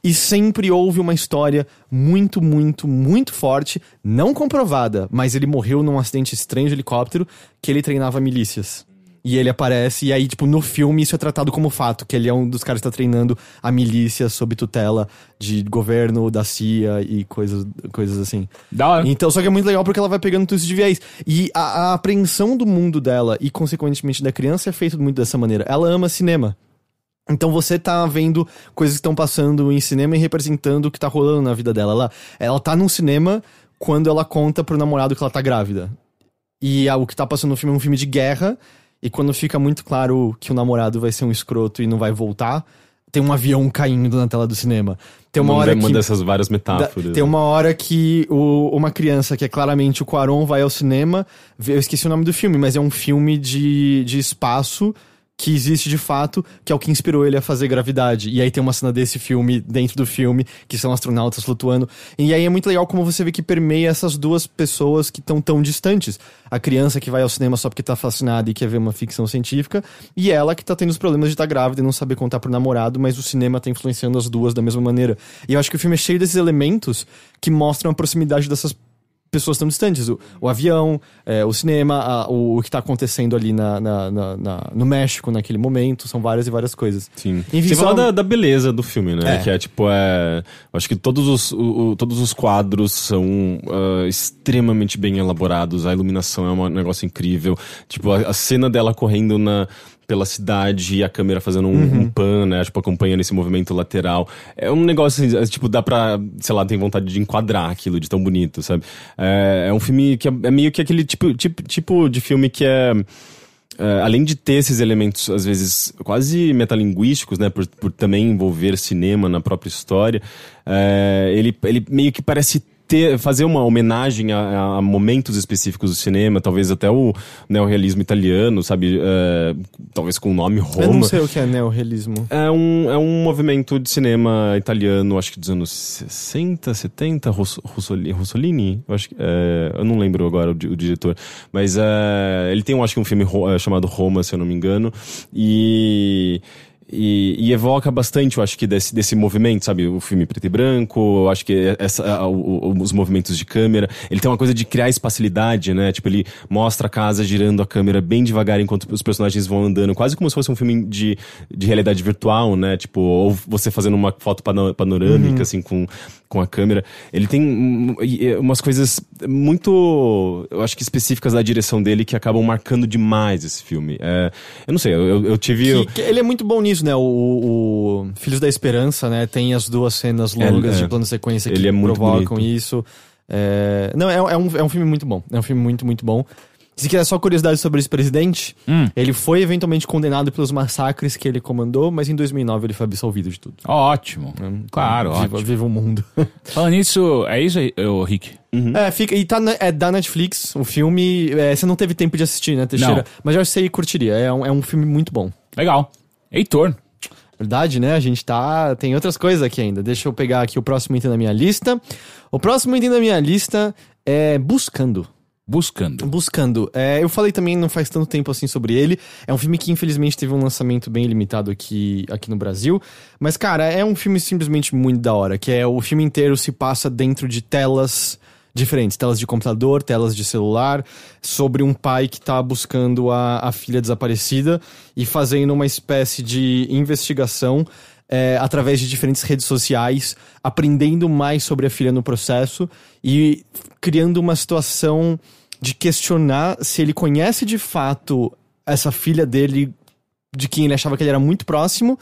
E sempre houve uma história muito, muito, muito forte, não comprovada, mas ele morreu num acidente estranho de helicóptero que ele treinava milícias. E ele aparece, e aí, tipo, no filme isso é tratado como fato, que ele é um dos caras que tá treinando a milícia sob tutela de governo, da CIA e coisas, coisas assim. Da hora. Então, só que é muito legal porque ela vai pegando tudo isso de viés. E a, a apreensão do mundo dela e, consequentemente, da criança é feita muito dessa maneira. Ela ama cinema. Então você tá vendo coisas que estão passando em cinema e representando o que tá rolando na vida dela. Ela, ela tá num cinema quando ela conta pro namorado que ela tá grávida. E ah, o que tá passando no filme é um filme de guerra. E quando fica muito claro que o namorado vai ser um escroto e não vai voltar, tem um avião caindo na tela do cinema. Tem uma, Uma, hora uma que. dessas várias Da- metáforas. tem uma hora que o- uma criança, que é claramente o Quaron, vai ao cinema. vê- Eu esqueci o nome do filme, mas é um filme de, de espaço que existe de fato, que é o que inspirou ele a fazer gravidade. E aí tem uma cena desse filme dentro do filme, que são astronautas flutuando. E aí é muito legal como você vê que permeia essas duas pessoas que estão tão distantes. A criança que vai ao cinema só porque tá fascinada e quer ver uma ficção científica, e ela que tá tendo os problemas de estar grávida e não saber contar pro namorado, mas o cinema tá influenciando as duas da mesma maneira. E eu acho que o filme é cheio desses elementos que mostram a proximidade dessas pessoas tão distantes. O, o avião, é, o cinema, a- o, o que tá acontecendo ali na, na- na- na- no México naquele momento. São várias e várias coisas. Sim. Enfim, Você só- fala da, da beleza do filme, né? É. Que é tipo, é. Acho que todos os, o- todos os quadros são ah, extremamente bem elaborados, a iluminação é um negócio incrível. Tipo, a, a cena dela correndo na. Pela cidade e a câmera fazendo um, um pan, né? Tipo, acompanhando esse movimento lateral. É um negócio assim, é, tipo, dá pra, sei lá, tem vontade de enquadrar aquilo de tão bonito, sabe? É, é um filme que é, é meio que aquele tipo, tipo, tipo de filme que é. É, além de ter esses elementos, às vezes, quase metalinguísticos, né, por, por também envolver cinema na própria história, é, ele, ele meio que parece ter, fazer uma homenagem a, a momentos específicos do cinema, talvez até o neorrealismo italiano, sabe, é, talvez com o nome Eu Roma. não sei o que é neorrealismo. É um, é um movimento de cinema italiano, acho que dos anos 60, 70, Ross- Rossoli- Rossolini, eu acho que, é, eu não lembro agora o, o diretor, mas é, ele tem, eu acho que um filme é, chamado Roma, se eu não me engano, e, e, e evoca bastante, eu acho que desse, desse movimento, sabe, o filme preto e branco, eu acho que essa, a- o- o- os movimentos de câmera, ele tem uma coisa de criar espacialidade, né, tipo, ele mostra a casa girando a câmera bem devagar enquanto os personagens vão andando, quase como se fosse um filme de, de realidade virtual, né, tipo, ou você fazendo uma foto pano- panorâmica, assim, com, com a câmera. Ele tem hum, e umas coisas muito, eu acho que específicas da direção dele que acabam marcando demais esse filme. É, eu não sei, eu, eu- tive... Que- que ele é muito bom nisso, né? O, o Filhos da Esperança, né? Tem as duas cenas longas É, é. de plano sequência que Ele é muito provocam bonito. isso. É, Não, é, é um, é um filme muito bom. É um filme muito, muito bom. Se quiser só curiosidade sobre esse presidente, Hum. ele foi eventualmente condenado pelos massacres que ele comandou, mas em 2009 ele foi absolvido de tudo. Ótimo. Claro, viva, ótimo. viva o mundo. Falando nisso, é isso aí, ô, Rick? É, fica, e tá na- é da Netflix, o filme. é, você não teve tempo de assistir, né, Teixeira? Não. Mas eu acho que você curtiria. É um, é um filme muito bom. Legal. Heitor. Verdade, né? A gente tá. Tem outras coisas aqui ainda. Deixa eu pegar aqui o próximo item da minha lista. O próximo item da minha lista é Buscando. Buscando. Buscando. É, eu falei também não faz tanto tempo assim sobre ele. É um filme que infelizmente teve um lançamento bem limitado aqui, aqui no Brasil. Mas, cara, é um filme simplesmente muito da hora. Que é o filme inteiro se passa dentro de telas diferentes. Telas de computador, telas de celular. Sobre um pai que tá buscando a, a filha desaparecida e fazendo uma espécie de investigação é, através de diferentes redes sociais, aprendendo mais sobre a filha no processo e criando uma situação de questionar se ele conhece de fato essa filha dele, de quem ele achava que ele era muito próximo,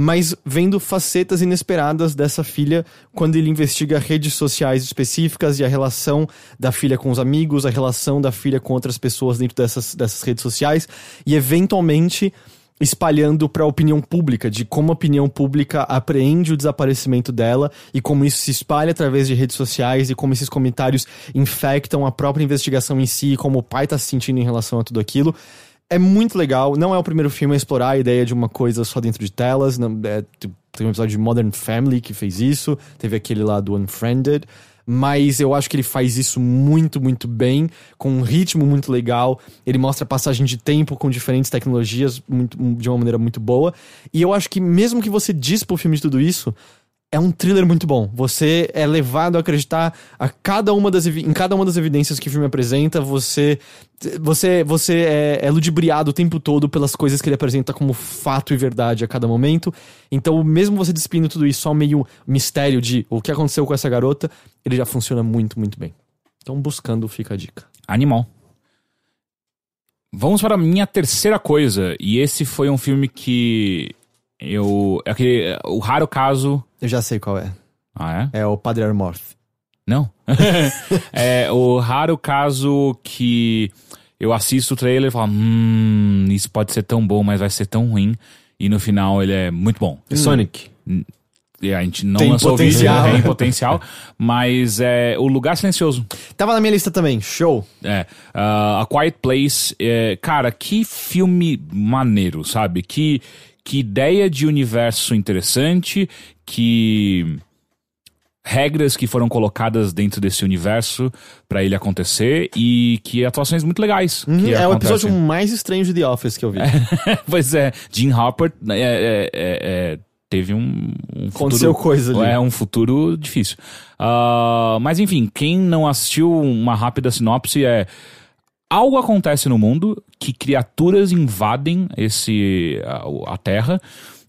mas vendo facetas inesperadas dessa filha quando ele investiga redes sociais específicas e a relação da filha com os amigos, a relação da filha com outras pessoas dentro dessas, dessas redes sociais. E eventualmente espalhando para a opinião pública, de como a opinião pública apreende o desaparecimento dela e como isso se espalha através de redes sociais e como esses comentários infectam a própria investigação em si e como o pai tá se sentindo em relação a tudo aquilo. É muito legal, não é o primeiro filme a explorar a ideia de uma coisa só dentro de telas, não, é, tem um episódio de Modern Family que fez isso, teve aquele lá do Unfriended, mas eu acho que ele faz isso muito, muito bem, com um ritmo muito legal. Ele mostra a passagem de tempo com diferentes tecnologias muito- de uma maneira muito boa. E eu acho que, mesmo que você dispa o filme de tudo isso, é um thriller muito bom. Você é levado a acreditar a cada uma das, em cada uma das evidências que o filme apresenta. Você, você, você é, é ludibriado o tempo todo pelas coisas que ele apresenta como fato e verdade a cada momento. Então, mesmo você despindo tudo isso só meio mistério de o que aconteceu com essa garota, ele já funciona muito, muito bem. Então, buscando, fica a dica. Animal. Vamos para a minha terceira coisa. E esse foi um filme que eu. é Aquele, o raro caso. Eu já sei qual é. Ah, é? É o Padre Armorth. Não. é o raro caso que eu assisto o trailer e falo: Hum, isso pode ser tão bom, mas vai ser tão ruim. E no final ele é muito bom. E Sonic. E a gente não Tem lançou potencial. o vídeo, tem potencial. Mas é O Lugar Silencioso. Tava na minha lista também. Show. É, ah, A Quiet Place, é, cara, que filme maneiro, sabe? Que, que ideia de universo interessante, que regras que foram colocadas dentro desse universo pra ele acontecer e que atuações muito legais. Uhum, é o acontecem. episódio mais estranho de The Office que eu vi. pois é, Jim Hopper é, é, é, é teve um, um Aconteceu futuro, coisa ali. É um futuro difícil. Ah, mas enfim, quem não assistiu uma rápida sinopse é algo acontece no mundo que criaturas invadem esse a, a Terra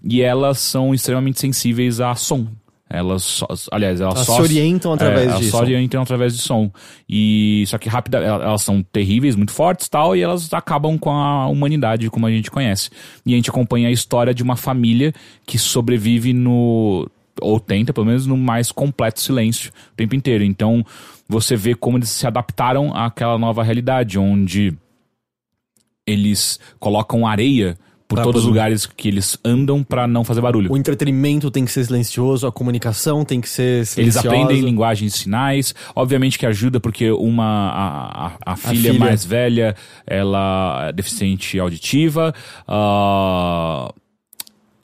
e elas são extremamente sensíveis a som. Elas só, aliás, elas, Elas só se orientam através é, elas disso. só orientam através de som. E só que rápida, el- elas são terríveis, muito fortes, e tal, e elas acabam com a humanidade como a gente conhece. E a gente acompanha a história de uma família que sobrevive no ou tenta, pelo menos, no mais completo silêncio o tempo inteiro. Então, você vê como eles se adaptaram àquela nova realidade, onde eles colocam areia por Pra todos os lugares que eles andam pra não fazer barulho. O entretenimento tem que ser silencioso, a comunicação tem que ser Eles silenciosa. aprendem linguagem de sinais, obviamente que ajuda porque uma a, a, a filha, filha. mais velha ela é deficiente auditiva, ah,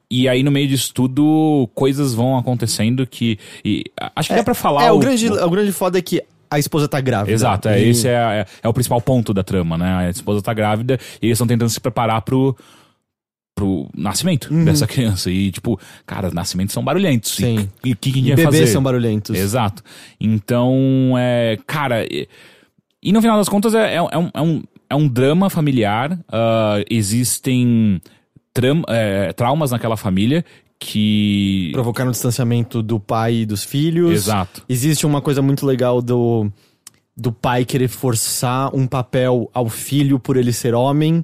e aí no meio disso tudo coisas vão acontecendo que e, acho que dá pra falar É, o, grande, o grande foda é que a esposa tá grávida. Exato, é, E- esse é, é, é o principal ponto da trama, né? A esposa tá grávida e eles estão tentando se preparar pro, pro nascimento Uhum. dessa criança. E, tipo, cara, nascimentos são barulhentos. Sim. E o que, que a gente vai fazer? bebês são barulhentos. Exato. Então, é, cara, e, e no final das contas é, é, um- é um, é, um, é um drama familiar. ah, existem tram, é, traumas naquela família que. Provocar um distanciamento do pai e dos filhos. Exato. Existe uma coisa muito legal do, do pai querer forçar um papel ao filho por ele ser homem,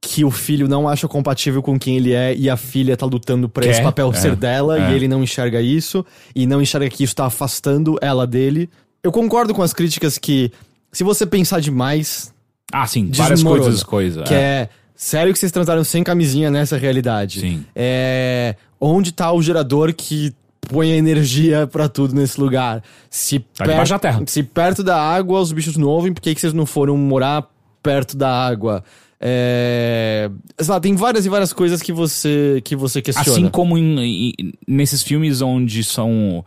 que o filho não acha compatível com quem ele é e a filha tá lutando pra Quer, esse papel é, ser dela é. e ele não enxerga isso e não enxerga que isso tá afastando ela dele. Eu concordo com as críticas que se você pensar demais, Ah, sim, várias coisas, coisas. que é sério que vocês transaram sem camisinha nessa realidade? Sim. É. Onde tá o gerador que põe a energia pra tudo nesse lugar? Se, Tá debaixo da terra. se perto da água os bichos não ouvem, por que, que vocês não foram morar perto da água? É. Sei lá, tem várias e várias coisas que você, que você questiona. Assim como em- em- nesses filmes onde são.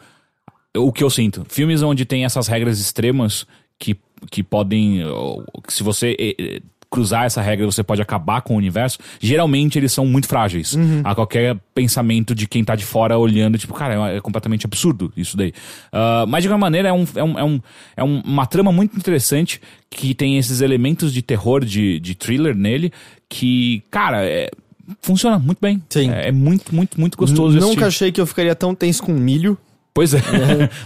O que eu sinto. Filmes onde tem essas regras extremas que, que podem. Se você cruzar essa regra, você pode acabar com o universo. Geralmente eles são muito frágeis. A qualquer pensamento de quem tá de fora olhando, tipo, cara, é, é completamente absurdo isso daí. Ah, mas de qualquer maneira, é, um, é, um, é, um, é um- uma trama muito interessante que tem esses elementos de terror, de, de thriller nele, que, cara, é- funciona muito bem. Sim. É, é muito, muito, muito gostoso Nunca achei que eu ficaria tão tenso com milho. Pois é.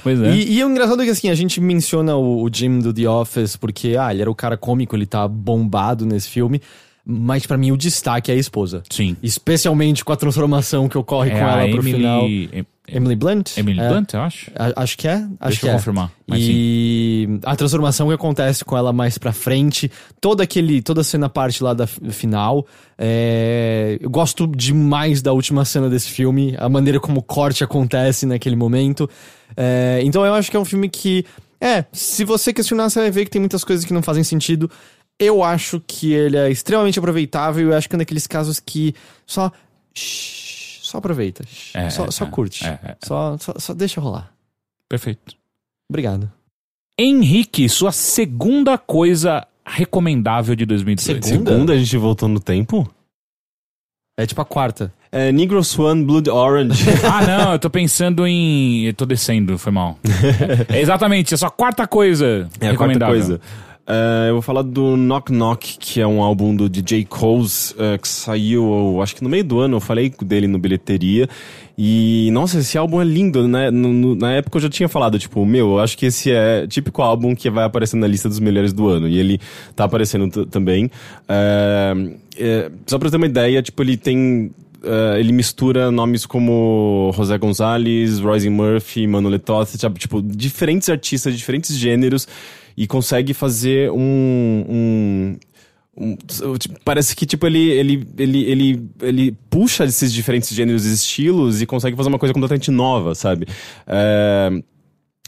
pois é. E, e o engraçado é que assim, a gente menciona o, o Jim do The Office porque, ah, ele era o cara cômico, ele tá bombado nesse filme. Mas pra mim o destaque é a esposa. Sim. Especialmente com a transformação que ocorre É com ela pro Emily, final. Em- Emily Blunt? Emily É. Blunt, eu acho. A- Acho que é. Acho Deixa que eu é. confirmar. Mas sim. E a transformação que acontece com ela mais pra frente, toda aquele, toda a cena parte lá da final. é, eu gosto demais da última cena desse filme, a maneira como o corte acontece naquele momento. É, então eu acho que é um filme que, é, se você questionar, você vai ver que tem muitas coisas que não fazem sentido. Eu acho que ele é extremamente aproveitável. Eu acho que é naqueles casos que só. shh, Só aproveita. É, só, é, só é, curte. é, é. Só, só, só deixa rolar. Perfeito. Obrigado. Henrique, sua segunda coisa recomendável de 2018. Segunda? Segunda, a gente voltou no tempo? É tipo a quarta. É Negro Swan Blood Orange. Ah, não, eu tô pensando em. Eu tô descendo, foi mal. É, exatamente, é sua quarta coisa É a quarta recomendável. coisa. É, eu vou falar do Knock Knock, que é um álbum do DJ Coles, é, que saiu, acho que no meio do ano, eu falei dele no Bilheteria. E, nossa, esse álbum é lindo, né? No- no- na época eu já tinha falado, tipo, meu, eu acho que esse é típico álbum que vai aparecer na lista dos melhores do ano. E ele tá aparecendo também. É, é, só pra ter uma ideia, tipo, ele tem Uh, ele mistura nomes como José Gonzalez, Royce Murphy, Mano Letoth, tipo, diferentes artistas, diferentes gêneros, e consegue fazer um. um um- tipo, parece que tipo ele, ele, ele, ele, ele puxa esses diferentes gêneros e estilos e consegue fazer uma coisa completamente nova, sabe? É,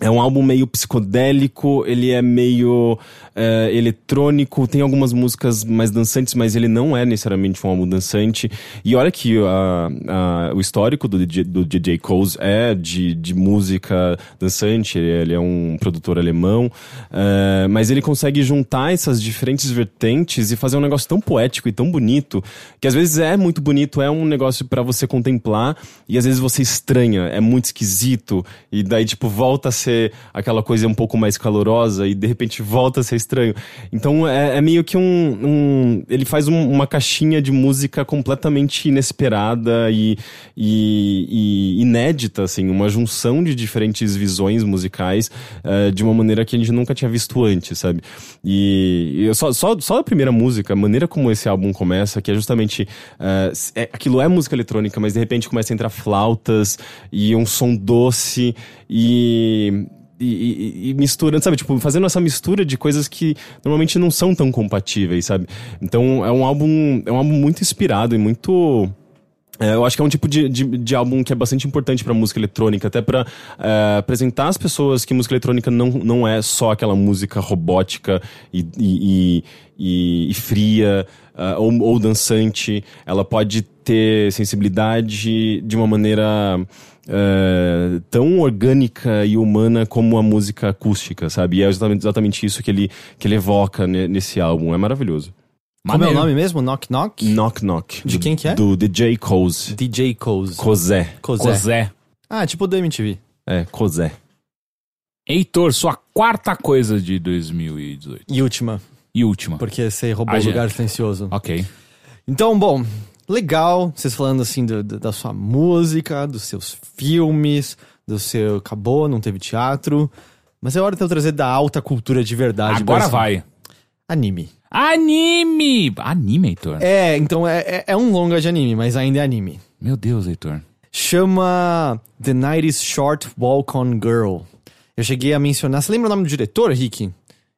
É um álbum meio psicodélico, ele é meio é, eletrônico, tem algumas músicas mais dançantes, mas ele não é necessariamente um álbum dançante. E olha que o histórico do DJ, do DJ Coles é de, de música dançante, ele, ele é um produtor alemão, é, mas ele consegue juntar essas diferentes vertentes e fazer um negócio tão poético e tão bonito, que às vezes é muito bonito, é um negócio para você contemplar, e às vezes você estranha, é muito esquisito, e daí tipo volta a ser aquela coisa um pouco mais calorosa e de repente volta a ser estranho. Então é, é meio que um, um ele faz um, uma caixinha de música completamente inesperada e, e, e, inédita, assim, uma junção de diferentes visões musicais uh, de uma maneira que a gente nunca tinha visto antes, sabe? E, e só, só, só a primeira música, a maneira como esse álbum começa, que é justamente uh, é, aquilo é música eletrônica, mas de repente começa a entrar flautas e um som doce e e, e, misturando, sabe? Tipo, fazendo essa mistura de coisas que normalmente não são tão compatíveis, sabe? Então é um álbum, é um álbum muito inspirado e muito. É, eu acho que é um tipo de, de, de álbum que é bastante importante para música eletrônica, até para é, apresentar às pessoas que música eletrônica não, não é só aquela música robótica e, e, e, e fria uh, ou, ou dançante. Ela pode ter sensibilidade de uma maneira uh, tão orgânica e humana como a música acústica, sabe? E é exatamente, exatamente isso que ele, que ele evoca nesse álbum. É maravilhoso. Como é o nome mesmo? Knock Knock? Knock Knock. De do, quem que é? Do DJ Coze. DJ Coze. Cozé. Cozé. Cozé. Ah, tipo do MTV. É, Cozé. Heitor, sua quarta coisa de 2018. E última, E última. porque você roubou Ah, o lugar silencioso. Ok. Então, bom, legal vocês falando assim do- do- da sua música, dos seus filmes, do seu. Acabou, não teve teatro. Mas é hora de eu trazer da alta cultura de verdade. Agora Brasil. vai. Anime. Anime! Anime, Heitor. É, então é, é, é um longa de anime, mas ainda é anime. Meu Deus, Heitor. Chama The Night is Short Walk on Girl. Eu cheguei a mencionar. Você lembra o nome do diretor, Rick?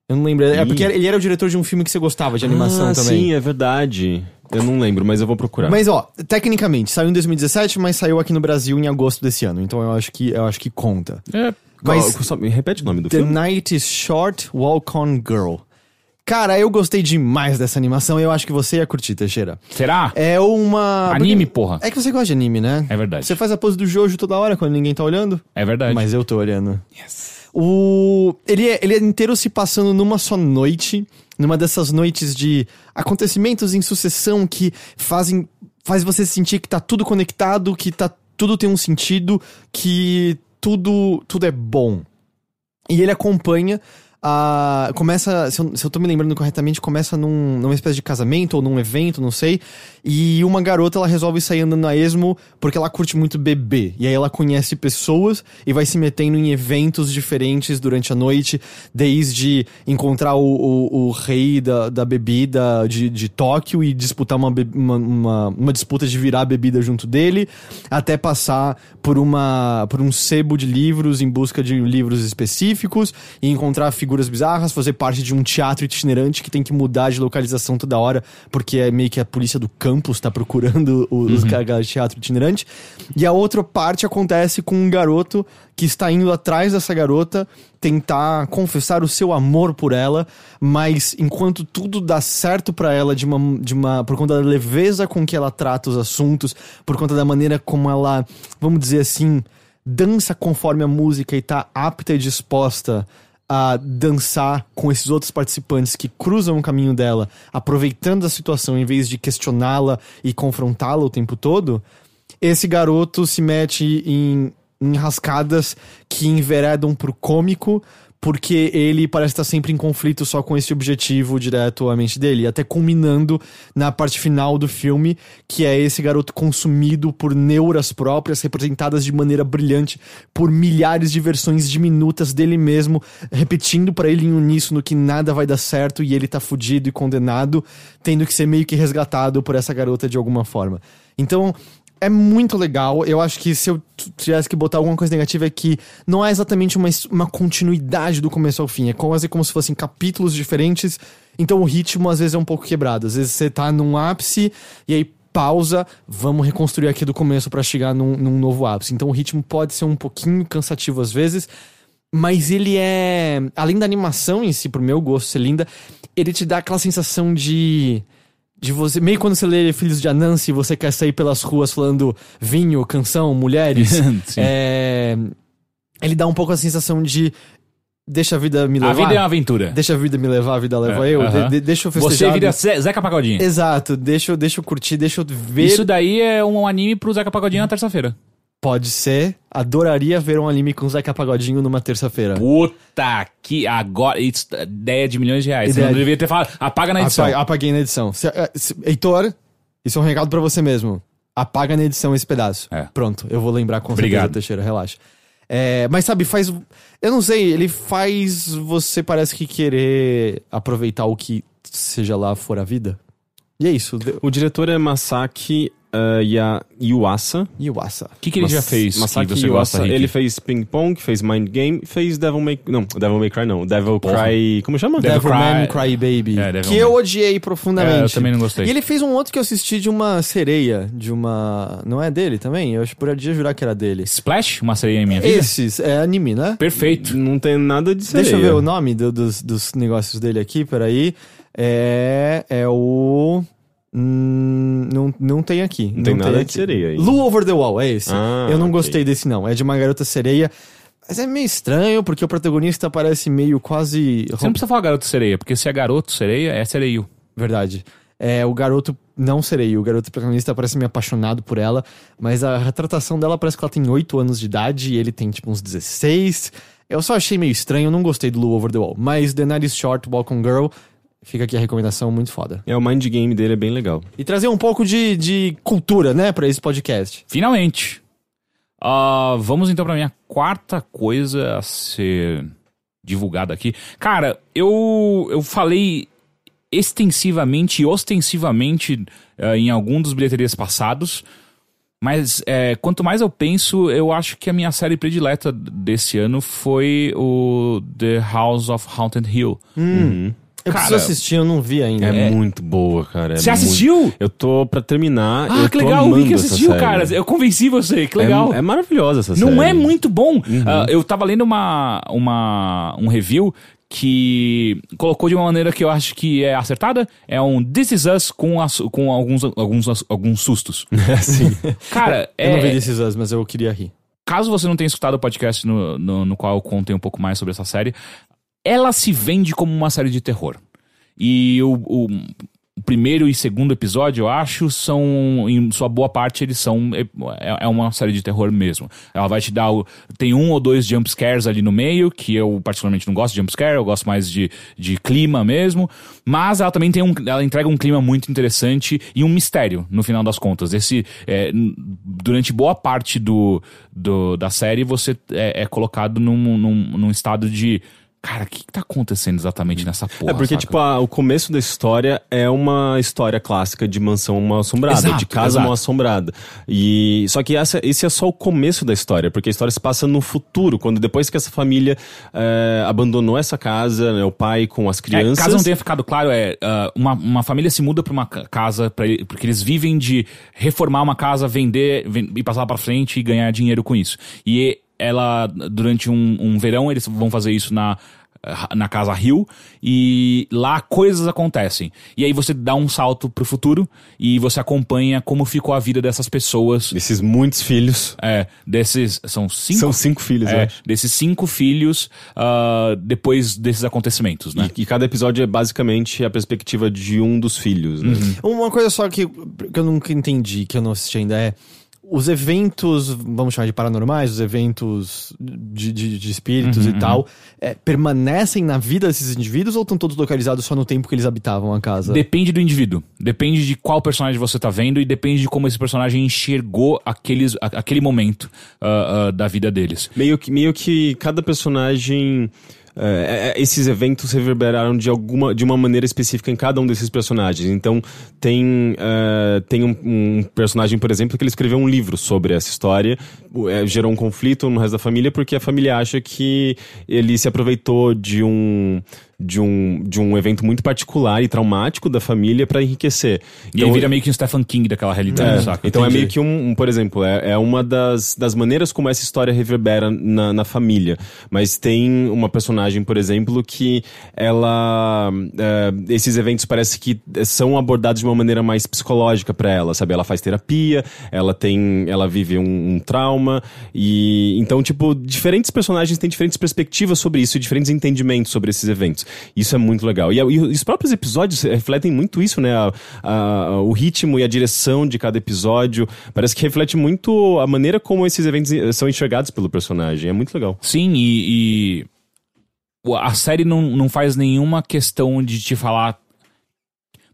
Eu não lembro. É porque ele era o diretor de um filme que você gostava de animação ah, também. Sim, é verdade. Eu não lembro, mas eu vou procurar. Mas ó, tecnicamente, saiu em 2017, mas saiu aqui no Brasil em agosto desse ano. Então eu acho que eu acho que conta. É, Mas Qual- só me repete o nome do The filme? Night is Short, Walk on Girl. Cara, eu gostei demais dessa animação. Eu acho que você ia curtir, Teixeira. será? É uma. Anime, porque- porra. É que você gosta de anime, né? É verdade. Você faz a pose do Jojo toda hora quando ninguém tá olhando. É verdade. Mas eu tô olhando. Yes. O... Ele, é, ele é inteiro se passando numa só noite, numa dessas noites de acontecimentos em sucessão que fazem faz você sentir que tá tudo conectado, que tá tudo tem um sentido, que tudo tudo é bom. E ele acompanha a começa, se eu, se eu tô me lembrando corretamente, começa num, numa espécie de casamento ou num evento, não sei. E uma garota, ela resolve sair andando a esmo porque ela curte muito beber. E aí ela conhece pessoas e vai se metendo em eventos diferentes durante a noite, desde encontrar o, o, o rei da, da bebida de, de Tóquio e disputar uma, uma, uma, uma disputa de virar bebida junto dele, até passar por, uma, por um sebo de livros em busca de livros específicos e encontrar figuras bizarras, fazer parte de um teatro itinerante que tem que mudar de localização toda hora, porque é meio que a polícia do campus tá procurando os caras de teatro itinerante. E a outra parte acontece com um garoto que está indo atrás dessa garota tentar confessar o seu amor por ela, mas enquanto tudo dá certo pra ela de uma, de uma por conta da leveza com que ela trata os assuntos, por conta da maneira como ela, vamos dizer assim, dança conforme a música e tá apta e disposta a dançar com esses outros participantes que cruzam o caminho dela, aproveitando a situação em vez de questioná-la e confrontá-la o tempo todo, esse garoto se mete em, em rascadas que enveredam pro cômico, porque ele parece estar sempre em conflito só com esse objetivo direto à mente dele, até culminando na parte final do filme, que é esse garoto consumido por neuras próprias, representadas de maneira brilhante por milhares de versões diminutas dele mesmo, repetindo pra ele em uníssono que nada vai dar certo e ele tá fudido e condenado, tendo que ser meio que resgatado por essa garota de alguma forma. Então, é muito legal. Eu acho que se eu tivesse que botar alguma coisa negativa é que não é exatamente uma, uma continuidade do começo ao fim. É quase como se fossem capítulos diferentes. Então o ritmo às vezes é um pouco quebrado. Às vezes você tá num ápice e aí pausa, vamos reconstruir aqui do começo pra chegar num, num novo ápice. Então o ritmo pode ser um pouquinho cansativo às vezes. Mas ele é. Além da animação em si, pro meu gosto ser linda, ele te dá aquela sensação de. De você. Meio quando você lê Filhos de Anansi e você quer sair pelas ruas falando vinho, canção, mulheres. É, ele dá um pouco a sensação de. Deixa a vida me levar. A vida é uma aventura. Deixa a vida me levar, a vida leva É, eu. aham. de- de- deixa eu Você festejar. vira Ze- Zeca Pagodinho. Exato, deixa, eu- deixa eu curtir, deixa eu ver. Isso daí é um anime pro Zeca Pagodinho na terça-feira. Pode ser. Adoraria ver um anime com Zeca Pagodinho numa terça-feira. Puta que agora. Isso, ideia de milhões de reais. Você Ideia não de- devia ter falado. Apaga na edição. Apa- apaguei na edição. Se- eh, se- Heitor, isso é um recado pra você mesmo. Apaga na edição esse pedaço. É. Pronto, eu vou lembrar com Obrigado. certeza, Teixeira, relaxa. É, mas sabe, faz. Eu não sei, ele faz você parece que querer aproveitar o que seja lá for a vida. E é isso. O diretor é Masaki uh, Ya- Yuasa. Yuasa. O que, que ele Mas- já fez? Masaki que você gosta, Yuasa. Rick? Ele fez Ping Pong, fez Mind Game, fez Devil May... Não, Devil May Cry não. Devil Porra. Cry... Como chama? Devil Devilman Cry- Cry Baby. É, que eu odiei profundamente. É, eu também não gostei. E ele fez um outro que eu assisti de uma sereia, de uma. Não é dele também? Eu podia jurar que era dele. Splash, uma sereia em minha vida? Esses, é anime, né? Perfeito. Não tem nada de sereia. Deixa eu ver o nome do- dos, dos negócios dele aqui, peraí. É. É o. Hum, não, não tem aqui. Não tem nada de aqui. sereia aí. Lu Over the Wall, é esse. Ah, eu não ok. gostei desse, não. É de uma garota sereia. Mas é meio estranho, porque o protagonista parece meio quase. Você não precisa falar garoto sereia, porque se é garoto sereia, é sereio. Verdade. É, o garoto não sereia, o garoto protagonista parece meio apaixonado por ela, mas a retratação dela parece que ela tem 8 anos de idade e ele tem tipo uns 16. Eu só achei meio estranho, eu não gostei do Lu Over the Wall. Mas The Night is Short, Walk on Girl, fica aqui a recomendação muito foda. É, o mind game dele é bem legal. E trazer um pouco de, de cultura, né, pra esse podcast. Finalmente. Ah, vamos então pra minha quarta coisa a ser divulgada aqui. Cara, eu, eu falei extensivamente e ostensivamente ah, em algum dos bilheterias passados. Mas é, quanto mais eu penso, eu acho que a minha série predileta desse ano foi o The House of Haunted Hill. Eu Cara, preciso assistir, eu não vi ainda. É, É. muito boa, cara. é Você muito- assistiu? Eu tô pra terminar. Ah, que legal, o Rick assistiu, cara. Eu convenci você, que legal. É, é maravilhosa essa série. Não é muito bom. Ah, eu tava lendo uma, uma, um review que colocou de uma maneira que eu acho que é acertada. É um This Is Us com, as- com alguns, alguns, alguns sustos. Sim. Cara, Eu não vi é, This Is Us, mas eu queria rir. caso você não tenha escutado o podcast no, no, no qual eu contei um pouco mais sobre essa série, ela se vende como uma série de terror. E o, o, o primeiro e segundo episódio, eu acho, são, em sua boa parte, eles são. É, é uma série de terror mesmo. Ela vai te dar. O, tem um ou dois jump scares ali no meio, que eu particularmente não gosto de jump scare, eu gosto mais de, de clima mesmo. Mas ela também tem um. Ela entrega um clima muito interessante e um mistério, no final das contas. Esse. é, durante boa parte do, do, da série, você é, é colocado num, num, num estado de. Cara, o que, que tá acontecendo exatamente nessa porra? É porque, saca? tipo, a- o começo da história é uma história clássica de mansão mal assombrada, Exato, de casa exato. mal assombrada. E só que essa, esse é só o começo da história, porque a história se passa no futuro, quando depois que essa família é, abandonou essa casa, né, o pai com as É, crianças. caso não tenha ficado claro, é ah, uma, uma família se muda pra uma ca- casa pra, porque eles vivem de reformar uma casa, vender ven- e passar pra frente e ganhar dinheiro com isso. E ela, durante um, um verão, eles vão fazer isso na, na casa Rio e lá coisas acontecem. E aí você dá um salto pro futuro e você acompanha como ficou a vida dessas pessoas. Desses muitos filhos. É, desses. São cinco. São cinco filhos, eu é, acho. desses cinco filhos ah, depois desses acontecimentos, né? E, e cada episódio é basicamente a perspectiva de um dos filhos, né? Uma coisa só que, que eu nunca entendi, que eu não assisti ainda é. Os eventos, vamos chamar de paranormais, os eventos de, de, de espíritos Uhum, e tal, é, permanecem na vida desses indivíduos ou estão todos localizados só no tempo que eles habitavam a casa? Depende do indivíduo. Depende de qual personagem você tá vendo e depende de como esse personagem enxergou aqueles, a- aquele momento ah, ah, da vida deles. Meio que, meio que cada personagem. É, é, esses eventos reverberaram de alguma de uma maneira específica em cada um desses personagens. Então tem é, tem um, um personagem, por exemplo, que ele escreveu um livro sobre essa história, é, gerou um conflito no resto da família porque a família acha que ele se aproveitou de um de um, de um evento muito particular e traumático da família para enriquecer. E ele vira meio que um Stephen King daquela realidade, é, saca? Então Entendi. é meio que um, um, por exemplo, é, é uma das, das maneiras como essa história reverbera na, na família. Mas tem uma personagem, por exemplo, que ela. É, esses eventos parece que são abordados de uma maneira mais psicológica para ela, sabe? Ela faz terapia, ela tem. Ela vive um, um trauma. E então, tipo, diferentes personagens têm diferentes perspectivas sobre isso e diferentes entendimentos sobre esses eventos. Isso é muito legal. E, e os próprios episódios refletem muito isso, né? A, a, o ritmo e a direção de cada episódio. Parece que reflete muito a maneira como esses eventos são enxergados pelo personagem. É muito legal. Sim, e. e a série não, não faz nenhuma questão de te falar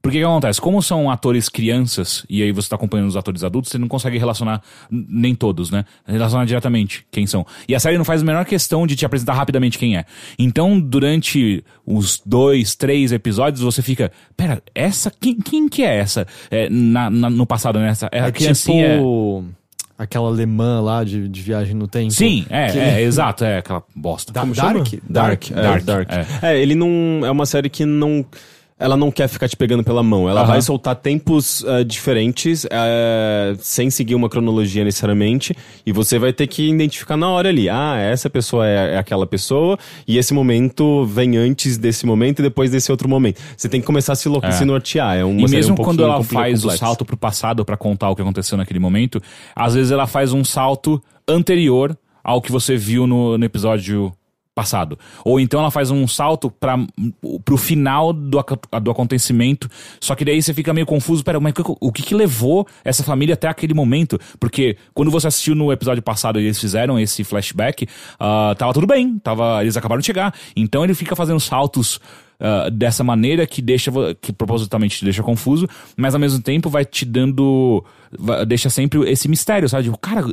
porque que acontece? Como são atores crianças, e aí você tá acompanhando os atores adultos, você não consegue relacionar, nem todos, né? Relacionar diretamente quem são. E a série não faz a menor questão de te apresentar rapidamente quem é. Então, durante os dois, três episódios, você fica, pera, essa, quem, quem que é essa? É, na, na, no passado, né? Essa, é é criancinha... Tipo... Aquela alemã lá de, de viagem no tempo. Sim, é, que... é, exato, é aquela bosta. Da Como Dark? Dark? Dark, é, Dark, Dark. é. É, ele não. É uma série que não ela não quer ficar te pegando pela mão. Ela Aham. vai soltar tempos uh, diferentes, uh, sem seguir uma cronologia necessariamente, e você vai ter que identificar na hora ali. Ah, essa pessoa é, é aquela pessoa, e esse momento vem antes desse momento e depois desse outro momento. Você tem que começar a se, É. se nortear. É uma E mesmo um quando ela faz o complexa. salto pro passado pra contar o que aconteceu naquele momento, às vezes ela faz um salto anterior ao que você viu no, no episódio passado. Ou então ela faz um salto para pro final do, do acontecimento, só que daí você fica meio confuso, pera, mas o que que levou essa família até aquele momento? Porque quando você assistiu no episódio passado e eles fizeram esse flashback, ah, tava tudo bem, tava, eles acabaram de chegar. Então ele fica fazendo saltos ah, dessa maneira que deixa que propositalmente te deixa confuso, mas ao mesmo tempo vai te dando vai- deixa sempre esse mistério, sabe? Tipo, cara,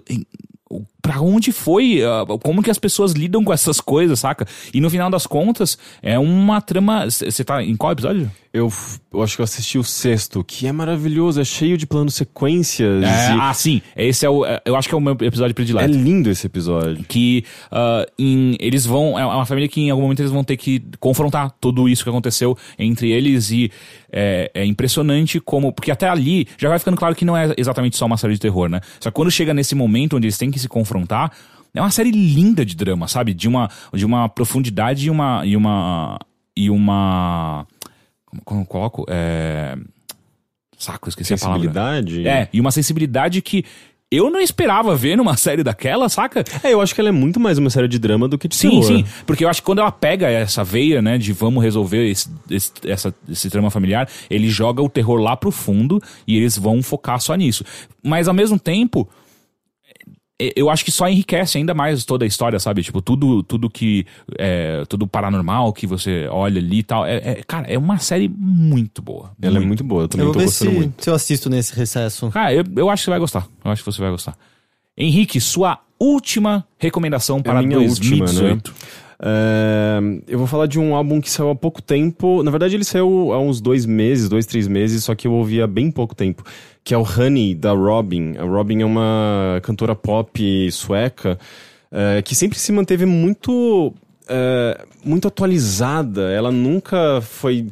Pra onde foi? ah, Como que as pessoas lidam com essas coisas, saca? E no final das contas, é uma trama. Você tá em qual episódio? Eu, eu acho que eu assisti o sexto, que é maravilhoso, é cheio de planos sequências. É, e- ah, sim. Esse é o. é- Eu acho que é o meu episódio é predileto. lindo esse episódio. que ah, em- eles vão. É uma família que em algum momento eles vão ter que confrontar tudo isso que aconteceu entre eles e é, é impressionante como. Porque até ali já vai ficando claro que não é exatamente só uma série de terror, né? Só que quando chega nesse momento onde eles têm que se confrontar, é uma série linda de drama, sabe? De uma, de uma profundidade e uma. E uma. E uma. Como, como eu coloco? É. Saco, esqueci a palavra. Sensibilidade. É, e uma sensibilidade que eu não esperava ver numa série daquela, saca? É, eu acho que ela é muito mais uma série de drama do que de Sim, terror. sim. Porque eu acho que quando ela pega essa veia, né, de vamos resolver esse, esse, essa, esse trama familiar, ele joga o terror lá pro fundo e eles vão focar só nisso. Mas ao mesmo tempo, eu acho que só enriquece ainda mais toda a história, sabe? Tipo, tudo, tudo que. É, tudo paranormal que você olha ali e tal. É, é- cara, é uma série muito boa. Ela é muito boa, eu também Eu vou tô ver gostando se, muito. se eu assisto nesse recesso. Cara, eu, eu acho que você vai gostar. Eu acho que você vai gostar. Henrique, sua última recomendação para É a minha 2018. Eu vou falar de um álbum que saiu há pouco tempo. Na verdade, ele saiu há uns dois meses, dois, três meses, só que eu ouvi há bem pouco tempo. Que é o Honey, da Robin. A Robin é uma cantora pop sueca é, que sempre se manteve muito, é, muito atualizada. Ela nunca foi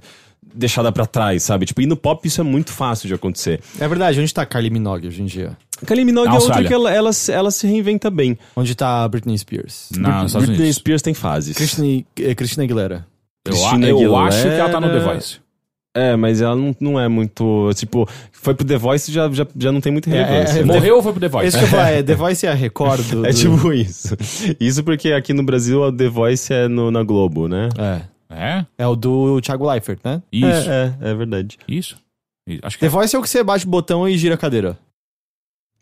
deixada pra trás, sabe? Tipo, e no pop isso é muito fácil de acontecer. É verdade, onde tá Kylie Minogue hoje em dia? Kylie Minogue é outra que ela, ela, se- ela se reinventa bem. Onde tá a Britney Spears? Britney Unidos. Spears tem fases. Christine, eh, Christina Aguilera. Eu, Christina eu Aguilera. acho que ela tá no The Voice. É, mas ela não, não é muito. Tipo, foi pro The Voice e já, já, já não tem muita relevância. é, né? Morreu ou foi pro The Voice? Esse que eu falar, é The Voice é a Record do... É tipo isso. Isso porque aqui no Brasil o The Voice é no, na Globo, né? É. É? É o do Thiago Leifert, né? Isso. É, é, é verdade. Isso. Acho que The Voice é o que você bate o botão e gira a cadeira.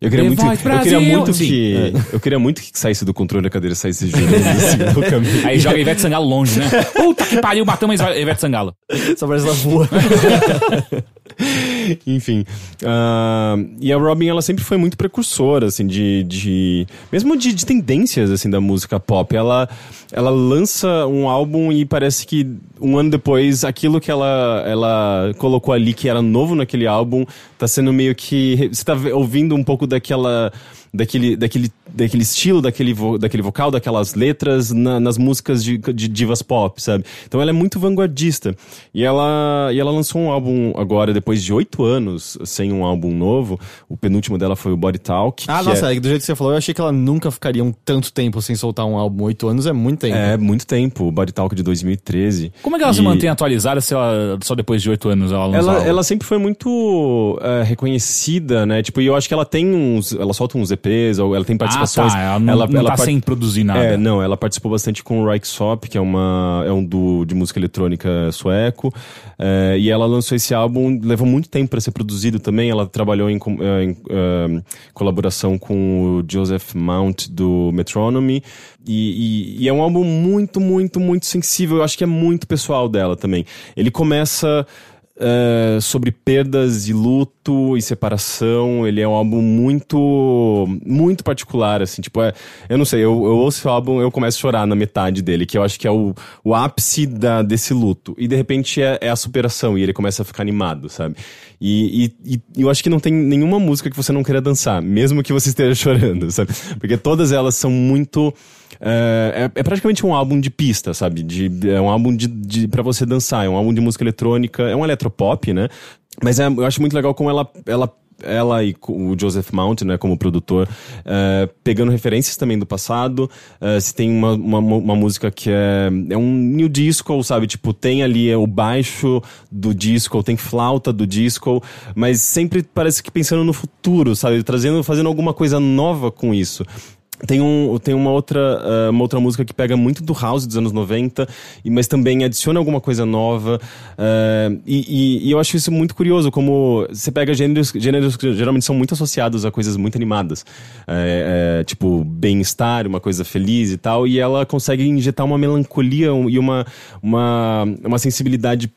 Eu queria The muito, Voice eu queria muito Sim. que. Eu queria muito que saísse do controle da cadeira e saísse girando assim no caminho. Aí joga Ivete Sangalo longe, né? Puta que pariu, matamos a Ivete Sangalo. Só parece ela voa. Enfim. ah, e a Robin, ela sempre foi muito precursora, assim, de. de mesmo de, de tendências, assim, da música pop. Ela, ela lança um álbum e parece que um ano depois, aquilo que ela, ela colocou ali, que era novo naquele álbum, tá sendo meio que. Você tá ouvindo um pouco daquela. Daquele, daquele daquele estilo, daquele, vo, daquele vocal, daquelas letras na, nas músicas de, de divas pop, sabe? Então ela é muito vanguardista. E ela, e ela lançou um álbum agora, depois de oito anos sem um álbum novo. O penúltimo dela foi o Body Talk. Ah, nossa, é... do jeito que você falou, eu achei que ela nunca ficaria um tanto tempo sem soltar um álbum. Oito anos é muito tempo. É, muito tempo. O Body Talk de 2013. Como é que ela E- se mantém atualizada se ela só depois de oito anos ela lança Ela, ela sempre foi muito é, reconhecida, né? Tipo, e eu acho que ela tem uns. Ela solta uns EPs, ou ela tem Ah, participações. tá. Ela não, não tá part- sem produzir nada. É, não, ela participou bastante com o Rykesop, que é, uma, é um duo de música eletrônica sueco. É, e ela lançou esse álbum, levou muito tempo para ser produzido também. Ela trabalhou em, com- é, em, é, colaboração com o Joseph Mount do Metronomy. E, e- e é um álbum muito, muito, muito sensível. Eu acho que é muito pessoal dela também. Ele começa. É, sobre perdas e luto e separação. Ele é um álbum muito, muito particular, assim, tipo, é, eu não sei, eu, eu ouço o álbum, eu começo a chorar na metade dele, que eu acho que é o, o ápice da, desse luto. E de repente é, é a superação, e ele começa a ficar animado, sabe? E, e, e eu acho que não tem nenhuma música que você não queira dançar, mesmo que você esteja chorando, sabe? Porque todas elas são muito. É, é- é praticamente um álbum de pista, sabe? De, é um álbum de, de, para você dançar, é um álbum de música eletrônica, é um eletropop, né? Mas é- eu acho muito legal como ela, ela, ela e o Joseph Mount, né, como produtor, é, pegando referências também do passado. é, se tem uma, uma, uma música que é, é um new disco, sabe? Tipo, tem ali o baixo do disco, tem flauta do disco, mas sempre parece que pensando no futuro, sabe? Trazendo, fazendo alguma coisa nova com isso. Tem, um, tem uma, outra, ah, uma outra música que pega muito do house dos anos 90, e- mas também adiciona alguma coisa nova. ah, e, e- e eu acho isso muito curioso, como você pega gêneros, gêneros que geralmente são muito associados a coisas muito animadas. É, é, tipo, bem-estar, uma coisa feliz e tal, e ela consegue injetar uma melancolia e uma, uma, uma sensibilidade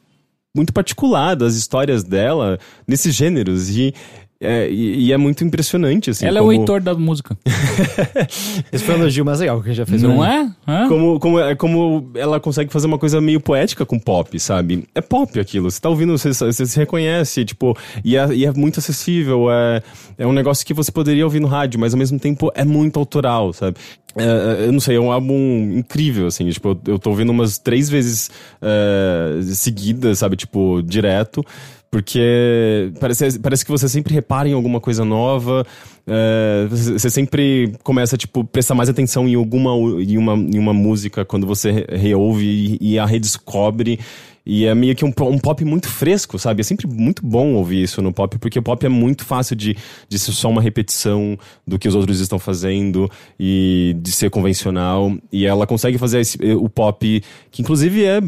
muito particular das histórias dela nesses gêneros. E, é, e, e é muito impressionante, assim. Ela é o como- heitor da música. Esse foi o elogio mais legal que a gente já fez. Não né? é? Hã? Como, como, é como ela consegue fazer uma coisa meio poética com pop, sabe? É pop aquilo. Você tá ouvindo, você, você se reconhece, tipo, e é, e é muito acessível. É, é um negócio que você poderia ouvir no rádio, mas ao mesmo tempo é muito autoral, sabe? É, eu não sei, é um álbum incrível, assim. Tipo, eu, tô ouvindo umas três vezes é, seguidas, sabe? Tipo, direto. Porque parece, parece que você sempre repara em alguma coisa nova, é, você sempre começa tipo, prestar mais atenção em alguma em uma, em uma música quando você re- reouve e, e a redescobre. E é meio que um, um pop muito fresco, sabe? É sempre muito bom ouvir isso no pop, porque o pop é muito fácil de, de ser só uma repetição do que os outros estão fazendo e de ser convencional. E ela consegue fazer esse- o pop, que inclusive é,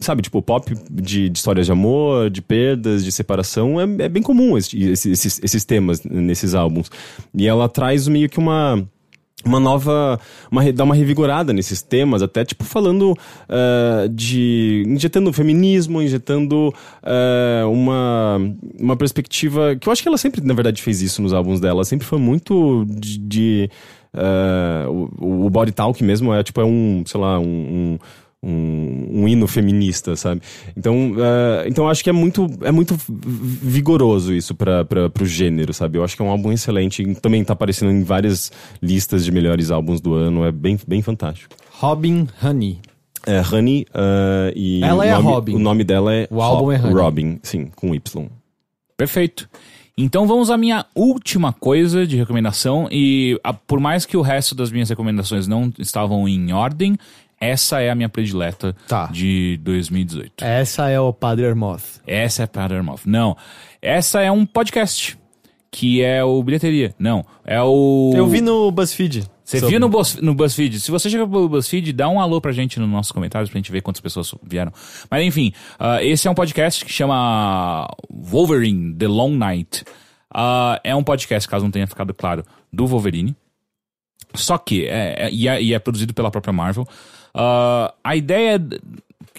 sabe, tipo, o pop de, de histórias de amor, de perdas, de separação, é, é bem comum esse- esses, esses temas nesses álbuns. E ela traz meio que uma uma nova. Uma, dar uma revigorada nesses temas, até tipo falando eh, de. injetando feminismo, injetando eh, uma, uma perspectiva. que eu acho que ela sempre, na verdade, fez isso nos álbuns dela. Sempre foi muito de. de, eh, o, o Body Talk mesmo é tipo, é um, sei lá, um. um um, um hino feminista, sabe? Então, eh, então eu acho que é muito, é muito vigoroso isso para o gênero, sabe? Eu acho que é um álbum excelente. e Também tá aparecendo em várias listas de melhores álbuns do ano. É bem, bem fantástico. Robin Honey. É Honey eh, e Ela o é a nome, Robin. O nome dela é O álbum é Honey. Robin, sim, com Y. Perfeito. Então vamos à minha última coisa de recomendação. E a- por mais que o resto das minhas recomendações não estavam em ordem, essa é a minha predileta Tá. de 2018. Essa é o Padre Hermoth. Essa é Pattern Mouth. Não. Essa é um podcast. Que é o Bilheteria. Não. É o. Eu vi no BuzzFeed. Você sobre- viu no, Buzz, no BuzzFeed? Se você chega pelo BuzzFeed, dá um alô pra gente nos nossos comentários pra gente ver quantas pessoas vieram. Mas enfim, ah, esse é um podcast que chama Wolverine The Long Night. Ah, é um podcast, caso não tenha ficado claro, do Wolverine. Só que, é, é- e, é, e é produzido pela própria Marvel. Ah, a ideia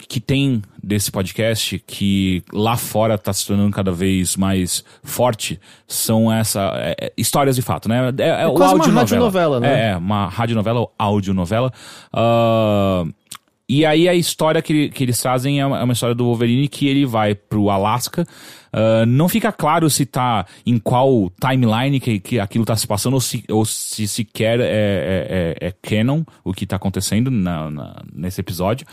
que tem desse podcast, que lá fora tá se tornando cada vez mais forte, são essa é, é, histórias de fato, né? É, é o quase uma radionovela, né? É, é, uma radionovela ou audionovela. Ah, e aí a história que, ele- que eles trazem é uma, é uma história do Wolverine que ele vai pro Alasca. Ah, não fica claro se tá em qual timeline que, que aquilo tá se passando ou se, ou se sequer é, é, é, é canon o que tá acontecendo na, na- nesse episódio.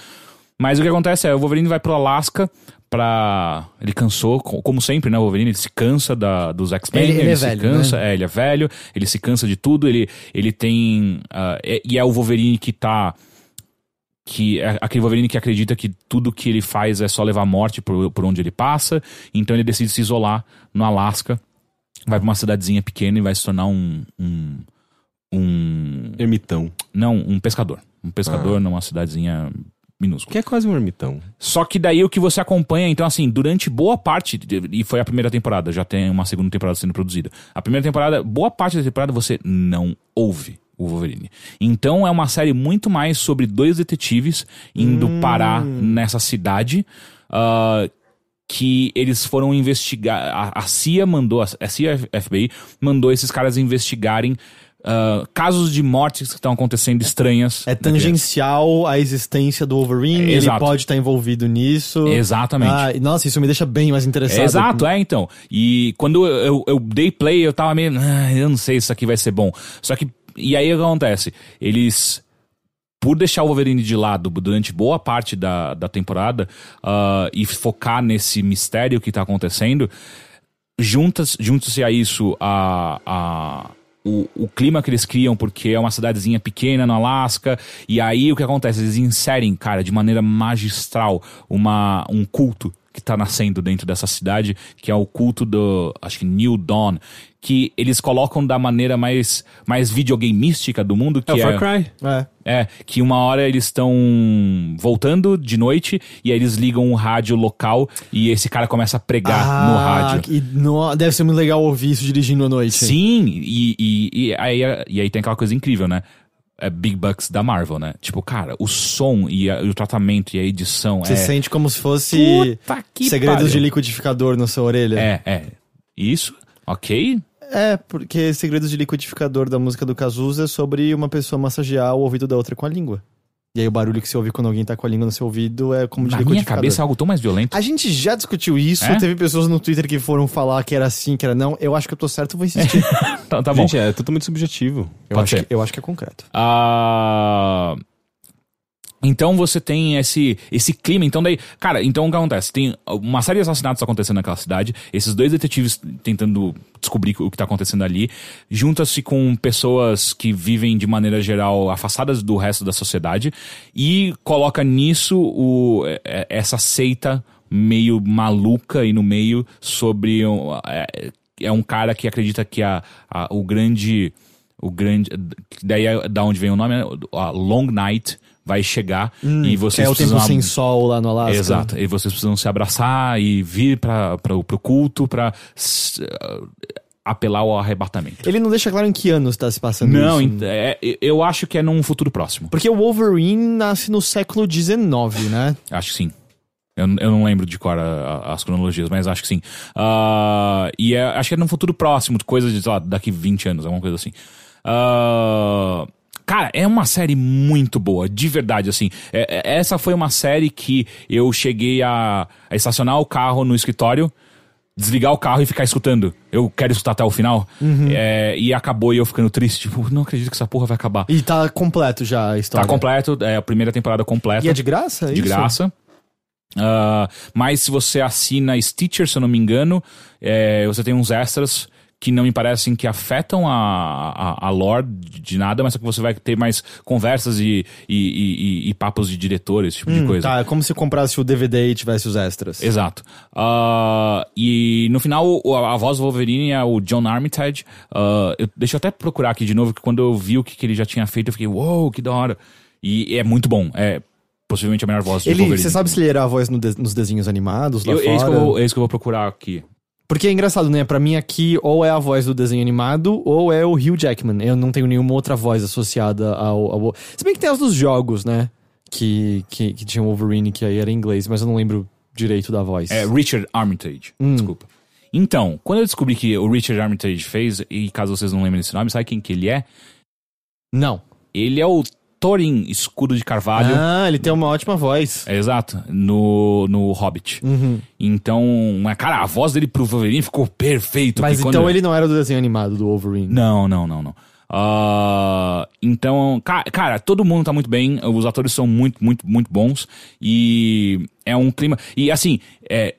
Mas o que acontece é, o Wolverine vai pro Alasca pra... Ele cansou, co- como sempre, né, o Wolverine, ele se cansa da, dos X-Men, Ele- ele é se velho, cansa, né? é, ele é velho, ele se cansa de tudo, ele, ele tem... é- e é o Wolverine que tá que é aquele Wolverine que acredita que tudo que ele faz é só levar morte por, por onde ele passa, então ele decide se isolar no Alasca, vai pra uma cidadezinha pequena e vai se tornar um, um, um Ermitão. não, um pescador, um pescador numa cidadezinha minúscula. Que é quase um ermitão. Só que daí o que você acompanha, então assim, durante boa parte, e foi a primeira temporada, já tem uma segunda temporada sendo produzida. A primeira temporada, boa parte da temporada você não ouve o Wolverine. Então é uma série muito mais sobre dois detetives indo parar nessa cidade. ah, que eles foram investigar. A, a CIA mandou, a CIA FBI mandou esses caras investigarem ah, casos de mortes que estão acontecendo estranhas. É tangencial à existência do Wolverine, ele Exato. pode estar envolvido nisso. Exatamente. Ah, nossa, isso me deixa bem mais interessado. É, exato, é então. E quando eu, eu, eu dei play, eu tava meio. "Ah, eu não sei se isso aqui vai ser bom. Só que. E aí o que acontece? Eles. Por deixar o Wolverine de lado durante boa parte da, da temporada ah, e focar nesse mistério que tá acontecendo, juntas, junta-se a isso a, a, o, o clima que eles criam, porque é uma cidadezinha pequena no Alasca, e aí o que acontece? Eles inserem, cara, de maneira magistral, uma, um culto que tá nascendo dentro dessa cidade, que é o culto do, acho que New Dawn, que eles colocam da maneira mais, mais videogameística do mundo, que É o é... Far Cry. É. É, que uma hora eles estão voltando de noite e aí eles ligam um rádio local e esse cara começa a pregar no rádio. E no- deve ser muito legal ouvir isso dirigindo à noite. Sim, e, e, e, aí, e aí tem aquela coisa incrível, né? É Big Bucks da Marvel, né? Tipo, cara, o som e, a- e o tratamento e a edição Você é. sente como se fosse Puta que segredos pariu. de liquidificador na sua orelha. É, é. Isso, ok. É, porque Segredos de Liquidificador da música do Cazuza é sobre uma pessoa massagear o ouvido da outra com a língua. E aí o barulho que você ouve quando alguém tá com a língua no seu ouvido é como de Na minha cabeça é algo tão mais violento. A gente já discutiu isso, É? teve pessoas no Twitter que foram falar que era assim, que era não. Eu acho que eu tô certo, vou insistir. Tá, tá bom. Gente, é totalmente subjetivo. eu, acho que, eu acho que é concreto. Ah, Então você tem esse, esse clima. Então daí, cara, então o que acontece? Tem uma série de assassinatos acontecendo naquela cidade. Esses dois detetives tentando descobrir o que tá acontecendo ali. Junta-se com pessoas que vivem de maneira geral afastadas do resto da sociedade. E coloca nisso o, é- essa seita meio maluca e no meio sobre. É, é um cara que acredita que a, a- o grande o grande. Daí é da onde vem o nome, né? a Long Night vai chegar e vocês é o tempo sem sol lá no Alasca. Exato, e vocês precisam se abraçar e vir para pro, pro culto pra s- apelar ao arrebatamento. Ele não deixa claro em que anos tá se passando Não, isso. ent- é, eu acho que é num futuro próximo. Porque o Wolverine nasce no século XIX, né? Acho que sim. Eu, eu não lembro de cor a- a- as cronologias, mas acho que sim. Ah, e é- acho que é num futuro próximo, coisa de, sei lá, daqui 20 anos, alguma coisa assim. Ah, cara, é uma série muito boa, de verdade, assim. É- é- essa foi uma série que eu cheguei a, a estacionar o carro no escritório, desligar o carro e ficar escutando. Eu quero escutar até o final. É, e acabou e eu ficando triste. Tipo, não acredito que essa porra vai acabar. E tá completo já a Tá história. completo, é a primeira temporada completa E é de graça? de isso? graça. Ah, mas se você assina Stitcher, se eu não me engano, é, você tem uns extras que não me parecem que afetam a, a, a lore de nada, mas só que você vai ter mais conversas e, e, e- e- papos de diretor, esse tipo de coisa. Tá, é como se comprasse o DVD e tivesse os extras. Exato. Ah, e no final, a, a voz do Wolverine é o John Armitage. Ah, eu, deixa eu até procurar aqui de novo, que quando eu vi o que, que ele já tinha feito, eu fiquei, uou, que da hora. E é muito bom. É possivelmente a melhor voz de Ele, Wolverine. você sabe se ele era a voz no de- nos desenhos animados lá Eu, fora? é, isso que eu é isso que eu vou procurar aqui. Porque é engraçado, né? Pra mim aqui, ou é a voz do desenho animado, ou é o Hugh Jackman. Eu não tenho nenhuma outra voz associada ao... ao... Se bem que tem as dos jogos, né? Que, que, que tinha o Wolverine, que aí era em inglês, mas eu não lembro direito da voz. É Richard Armitage. Hum. Desculpa. Então, quando eu descobri que o Richard Armitage fez, e caso vocês não lembrem desse nome, sabe quem que ele é? Não. Ele é o Thorin Escudo de Carvalho. Ah, ele tem uma ótima voz. É, exato, no, no Hobbit. Uhum. Então, mas, cara, a voz dele pro Wolverine ficou perfeito. Mas então ele não era do desenho animado do Wolverine. Não, não, não, não. Ah, então, ca- cara, todo mundo tá muito bem, os atores são muito, muito, muito bons e é um clima. E assim, é,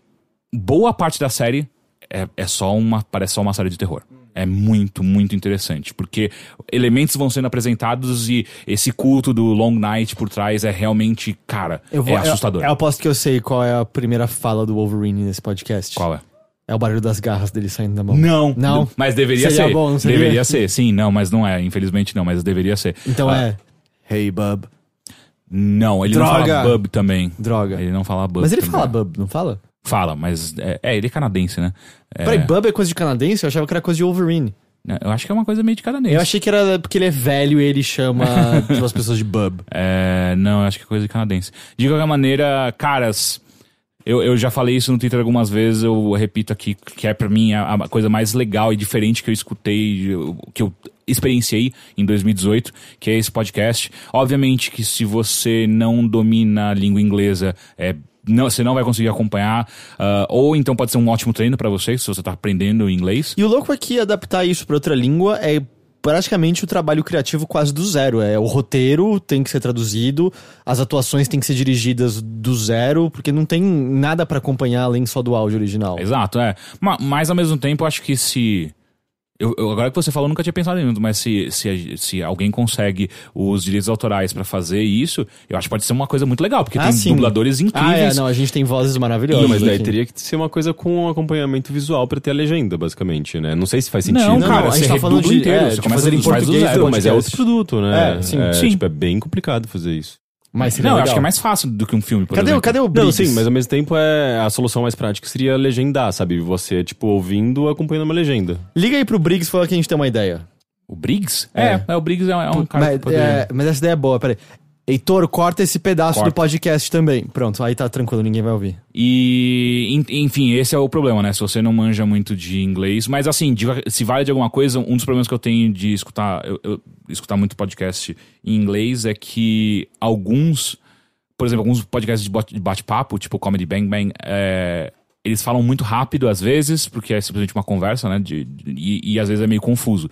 boa parte da série é, é só uma. Parece só uma série de terror. É muito, muito interessante, porque elementos vão sendo apresentados e esse culto do Long Night por trás é realmente, cara, é assustador. Eu, eu aposto que eu sei qual é a primeira fala do Wolverine nesse podcast. Qual é? É o barulho das garras dele saindo da mão. Não, Não? mas deveria Seria ser. bom, não seria? Deveria ser, sim, não, mas não é, infelizmente não, mas deveria ser. Então Ah, é. Hey, bub. Não, ele não Droga. fala bub também. Droga. Ele não fala bub. Mas ele também. fala bub, não fala? Fala, mas é, é, ele é canadense, né? É, Peraí, bub é coisa de canadense? Eu achava que era coisa de Wolverine. eu acho que é uma coisa meio de canadense. Eu achei que era porque ele é velho e ele chama as pessoas de bub. É, não, eu acho que é coisa de canadense. De qualquer maneira, caras, eu, eu já falei isso no Twitter algumas vezes, eu repito aqui, que é pra mim a, a coisa mais legal e diferente que eu escutei, que eu experienciei em 2018, que é esse podcast. Obviamente que se você não domina a língua inglesa, é não, você não vai conseguir acompanhar, ah, ou então pode ser um ótimo treino pra você, se você tá aprendendo inglês. E o louco é que adaptar isso pra outra língua é praticamente o trabalho criativo quase do zero. É o roteiro tem que ser traduzido, as atuações têm que ser dirigidas do zero, porque não tem nada pra acompanhar além só do áudio original. Exato, é. Ma- Mas ao mesmo tempo, eu acho que se. Eu, eu- agora que você falou, eu nunca tinha pensado nisso, mas se, se, se alguém consegue os direitos autorais pra fazer isso, eu acho que pode ser uma coisa muito legal, porque Ah, tem sim. dubladores Ah, é, incríveis. não, a gente tem vozes maravilhosas. Não, mas daí aqui. teria que ser uma coisa com acompanhamento visual pra ter a legenda, basicamente, né? Não sei se faz sentido. Não, Não, cara, a gente você tá falando de- inteiro, é, você de fazer em faz português, zero. Mas é outro produto, né? É, sim. É, Sim. Tipo, é bem complicado fazer isso. Mas seria Não, eu legal. acho que é mais fácil do que um filme, por Cadê, o- exemplo. cadê o Não, Briggs? sim, mas ao mesmo tempo é a solução mais prática seria legendar, sabe? Você, tipo, ouvindo, acompanhando uma legenda. Liga aí pro Briggs e fala que a gente tem uma ideia. O Briggs? É. É, é, o Briggs é, é um cara mas, que poderia... é, mas essa ideia é boa, peraí. Heitor, corta esse pedaço Corta. do podcast também. Pronto, aí tá tranquilo, ninguém vai ouvir. E, en- enfim, esse é o problema, né? Se você não manja muito de inglês. Mas, assim, se vale de alguma coisa, um dos problemas que eu tenho de escutar, eu- eu- escutar muito podcast em inglês é que alguns, por exemplo, alguns podcasts de bate-papo, tipo Comedy Bang Bang, é, eles falam muito rápido às vezes, porque é simplesmente uma conversa, né? de- de- e, e às vezes é meio confuso.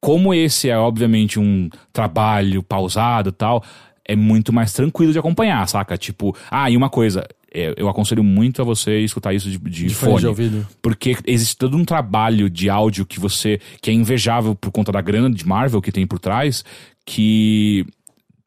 Como esse é, obviamente, um trabalho pausado e tal, é muito mais tranquilo de acompanhar, saca? Tipo, ah, e uma coisa, é, eu aconselho muito a você escutar isso de, de, De fone de ouvido. Porque existe todo um trabalho de áudio que você. que é invejável por conta da grana de Marvel que tem por trás, que.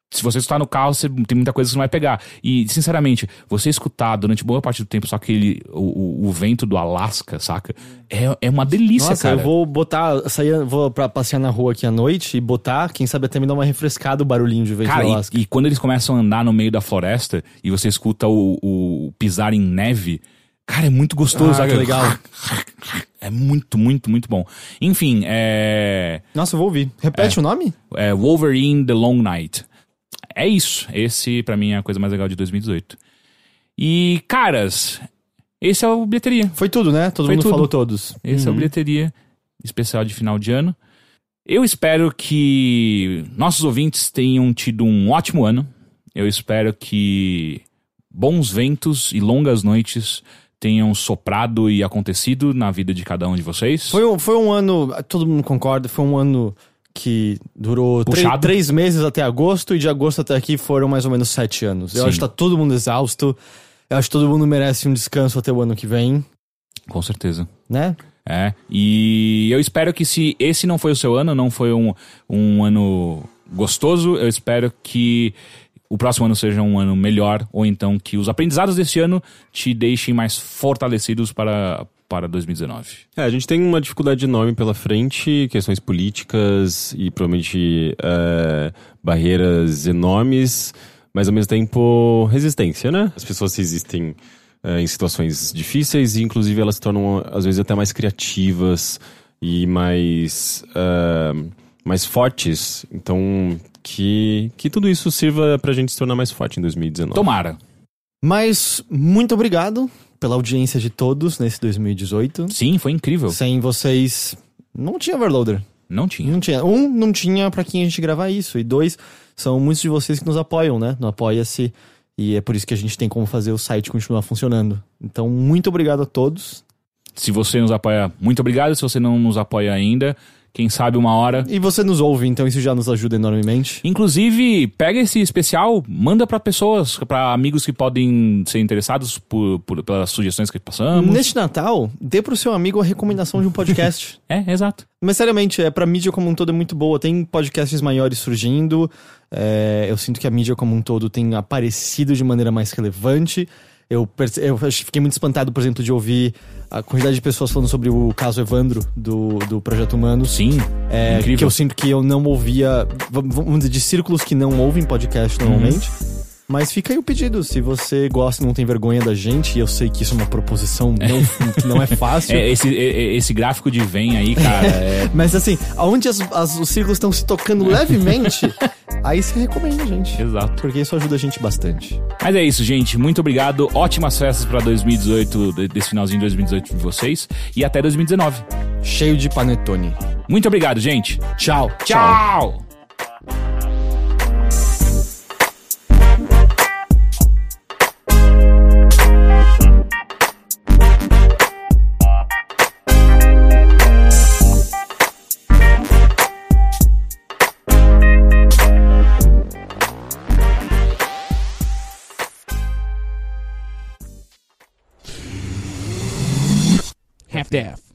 Se você escutar no carro, você tem muita coisa que você não vai pegar. E, sinceramente, você escutar durante boa parte do tempo só aquele. o, o, vento do Alasca, saca? É, é uma delícia, Nossa, cara. eu vou botar, sair, vou pra passear na rua aqui à noite e botar, quem sabe até me dar uma refrescada o barulhinho de vento Cara, do e- Alasca. e, quando eles começam a andar no meio da floresta e você escuta o, o pisar em neve, cara, é muito gostoso. Ah, sabe? que legal. É muito, muito, muito bom. Enfim, é, Nossa, eu vou ouvir. Repete o nome? é Wolverine The Long Night. É isso. Esse, pra mim, é a coisa mais legal de 2018. E, caras, esse é o bilheteria. Foi tudo, né? Todo Foi mundo tudo. falou todos. Esse é o Uhum. bilheteria especial de final de ano. Eu espero que nossos ouvintes tenham tido um ótimo ano. Eu espero que bons ventos e longas noites tenham soprado e acontecido na vida de cada um de vocês. Foi, um, foi um ano, todo mundo concorda, foi um ano que durou três- três meses até agosto e de agosto até aqui foram mais ou menos sete anos. Eu Sim. acho que tá todo mundo exausto. Eu acho que todo mundo merece um descanso até o ano que vem, Com certeza. né? É. E eu espero que se esse não foi o seu ano, não foi um, um ano gostoso, eu espero que o próximo ano seja um ano melhor, ou então que os aprendizados desse ano te deixem mais fortalecidos para, para 2019. É, a gente tem uma dificuldade enorme pela frente, questões políticas e provavelmente é, barreiras enormes, mas ao mesmo tempo resistência, né? As pessoas resistem é, em situações difíceis e inclusive elas se tornam às vezes até mais criativas e mais, é, mais fortes. Então que, que tudo isso sirva pra gente se tornar mais forte em 2019. Tomara. Mas muito obrigado pela audiência de todos nesse 2018. Sim, foi incrível. Sem vocês, não tinha Overloader. Não tinha. Não tinha. Um, não tinha pra quem a gente gravar isso. E dois, são muitos de vocês que nos apoiam, né? No Apoia-se. E é por isso que a gente tem como fazer o site continuar funcionando. Então, muito obrigado a todos. Se você nos apoia, muito obrigado. Se você não nos apoia ainda, quem sabe uma hora. E você nos ouve, então isso já nos ajuda enormemente. Inclusive, pega esse especial, manda pra pessoas, pra amigos que podem ser interessados por, por- pelas sugestões que passamos. Neste Natal, dê pro seu amigo a recomendação de um podcast. É, exato. Mas seriamente, é, pra mídia como um todo é muito boa. Tem podcasts maiores surgindo. é, eu sinto que a mídia como um todo tem aparecido de maneira mais relevante. Eu, eu fiquei muito espantado, por exemplo, de ouvir a quantidade de pessoas falando sobre o caso Evandro do, do Projeto Humanos. Sim. É, incrível. que eu sinto que eu não ouvia, vamos dizer, de círculos que não ouvem podcast normalmente. Mas fica aí o pedido, se você gosta e não tem vergonha da gente, e eu sei que isso é uma proposição não, que não é fácil. É, esse, é- é- esse gráfico de vem aí, cara, é, Mas assim, aonde as- as- os círculos estão se tocando levemente, aí você recomenda, gente. Exato. Porque isso ajuda a gente bastante. Mas é isso, gente. Muito obrigado. Ótimas festas pra 2018, de- desse finalzinho de 2018 de vocês. E até 2019. Cheio de panetone. Muito obrigado, gente. Tchau. Tchau. Daft.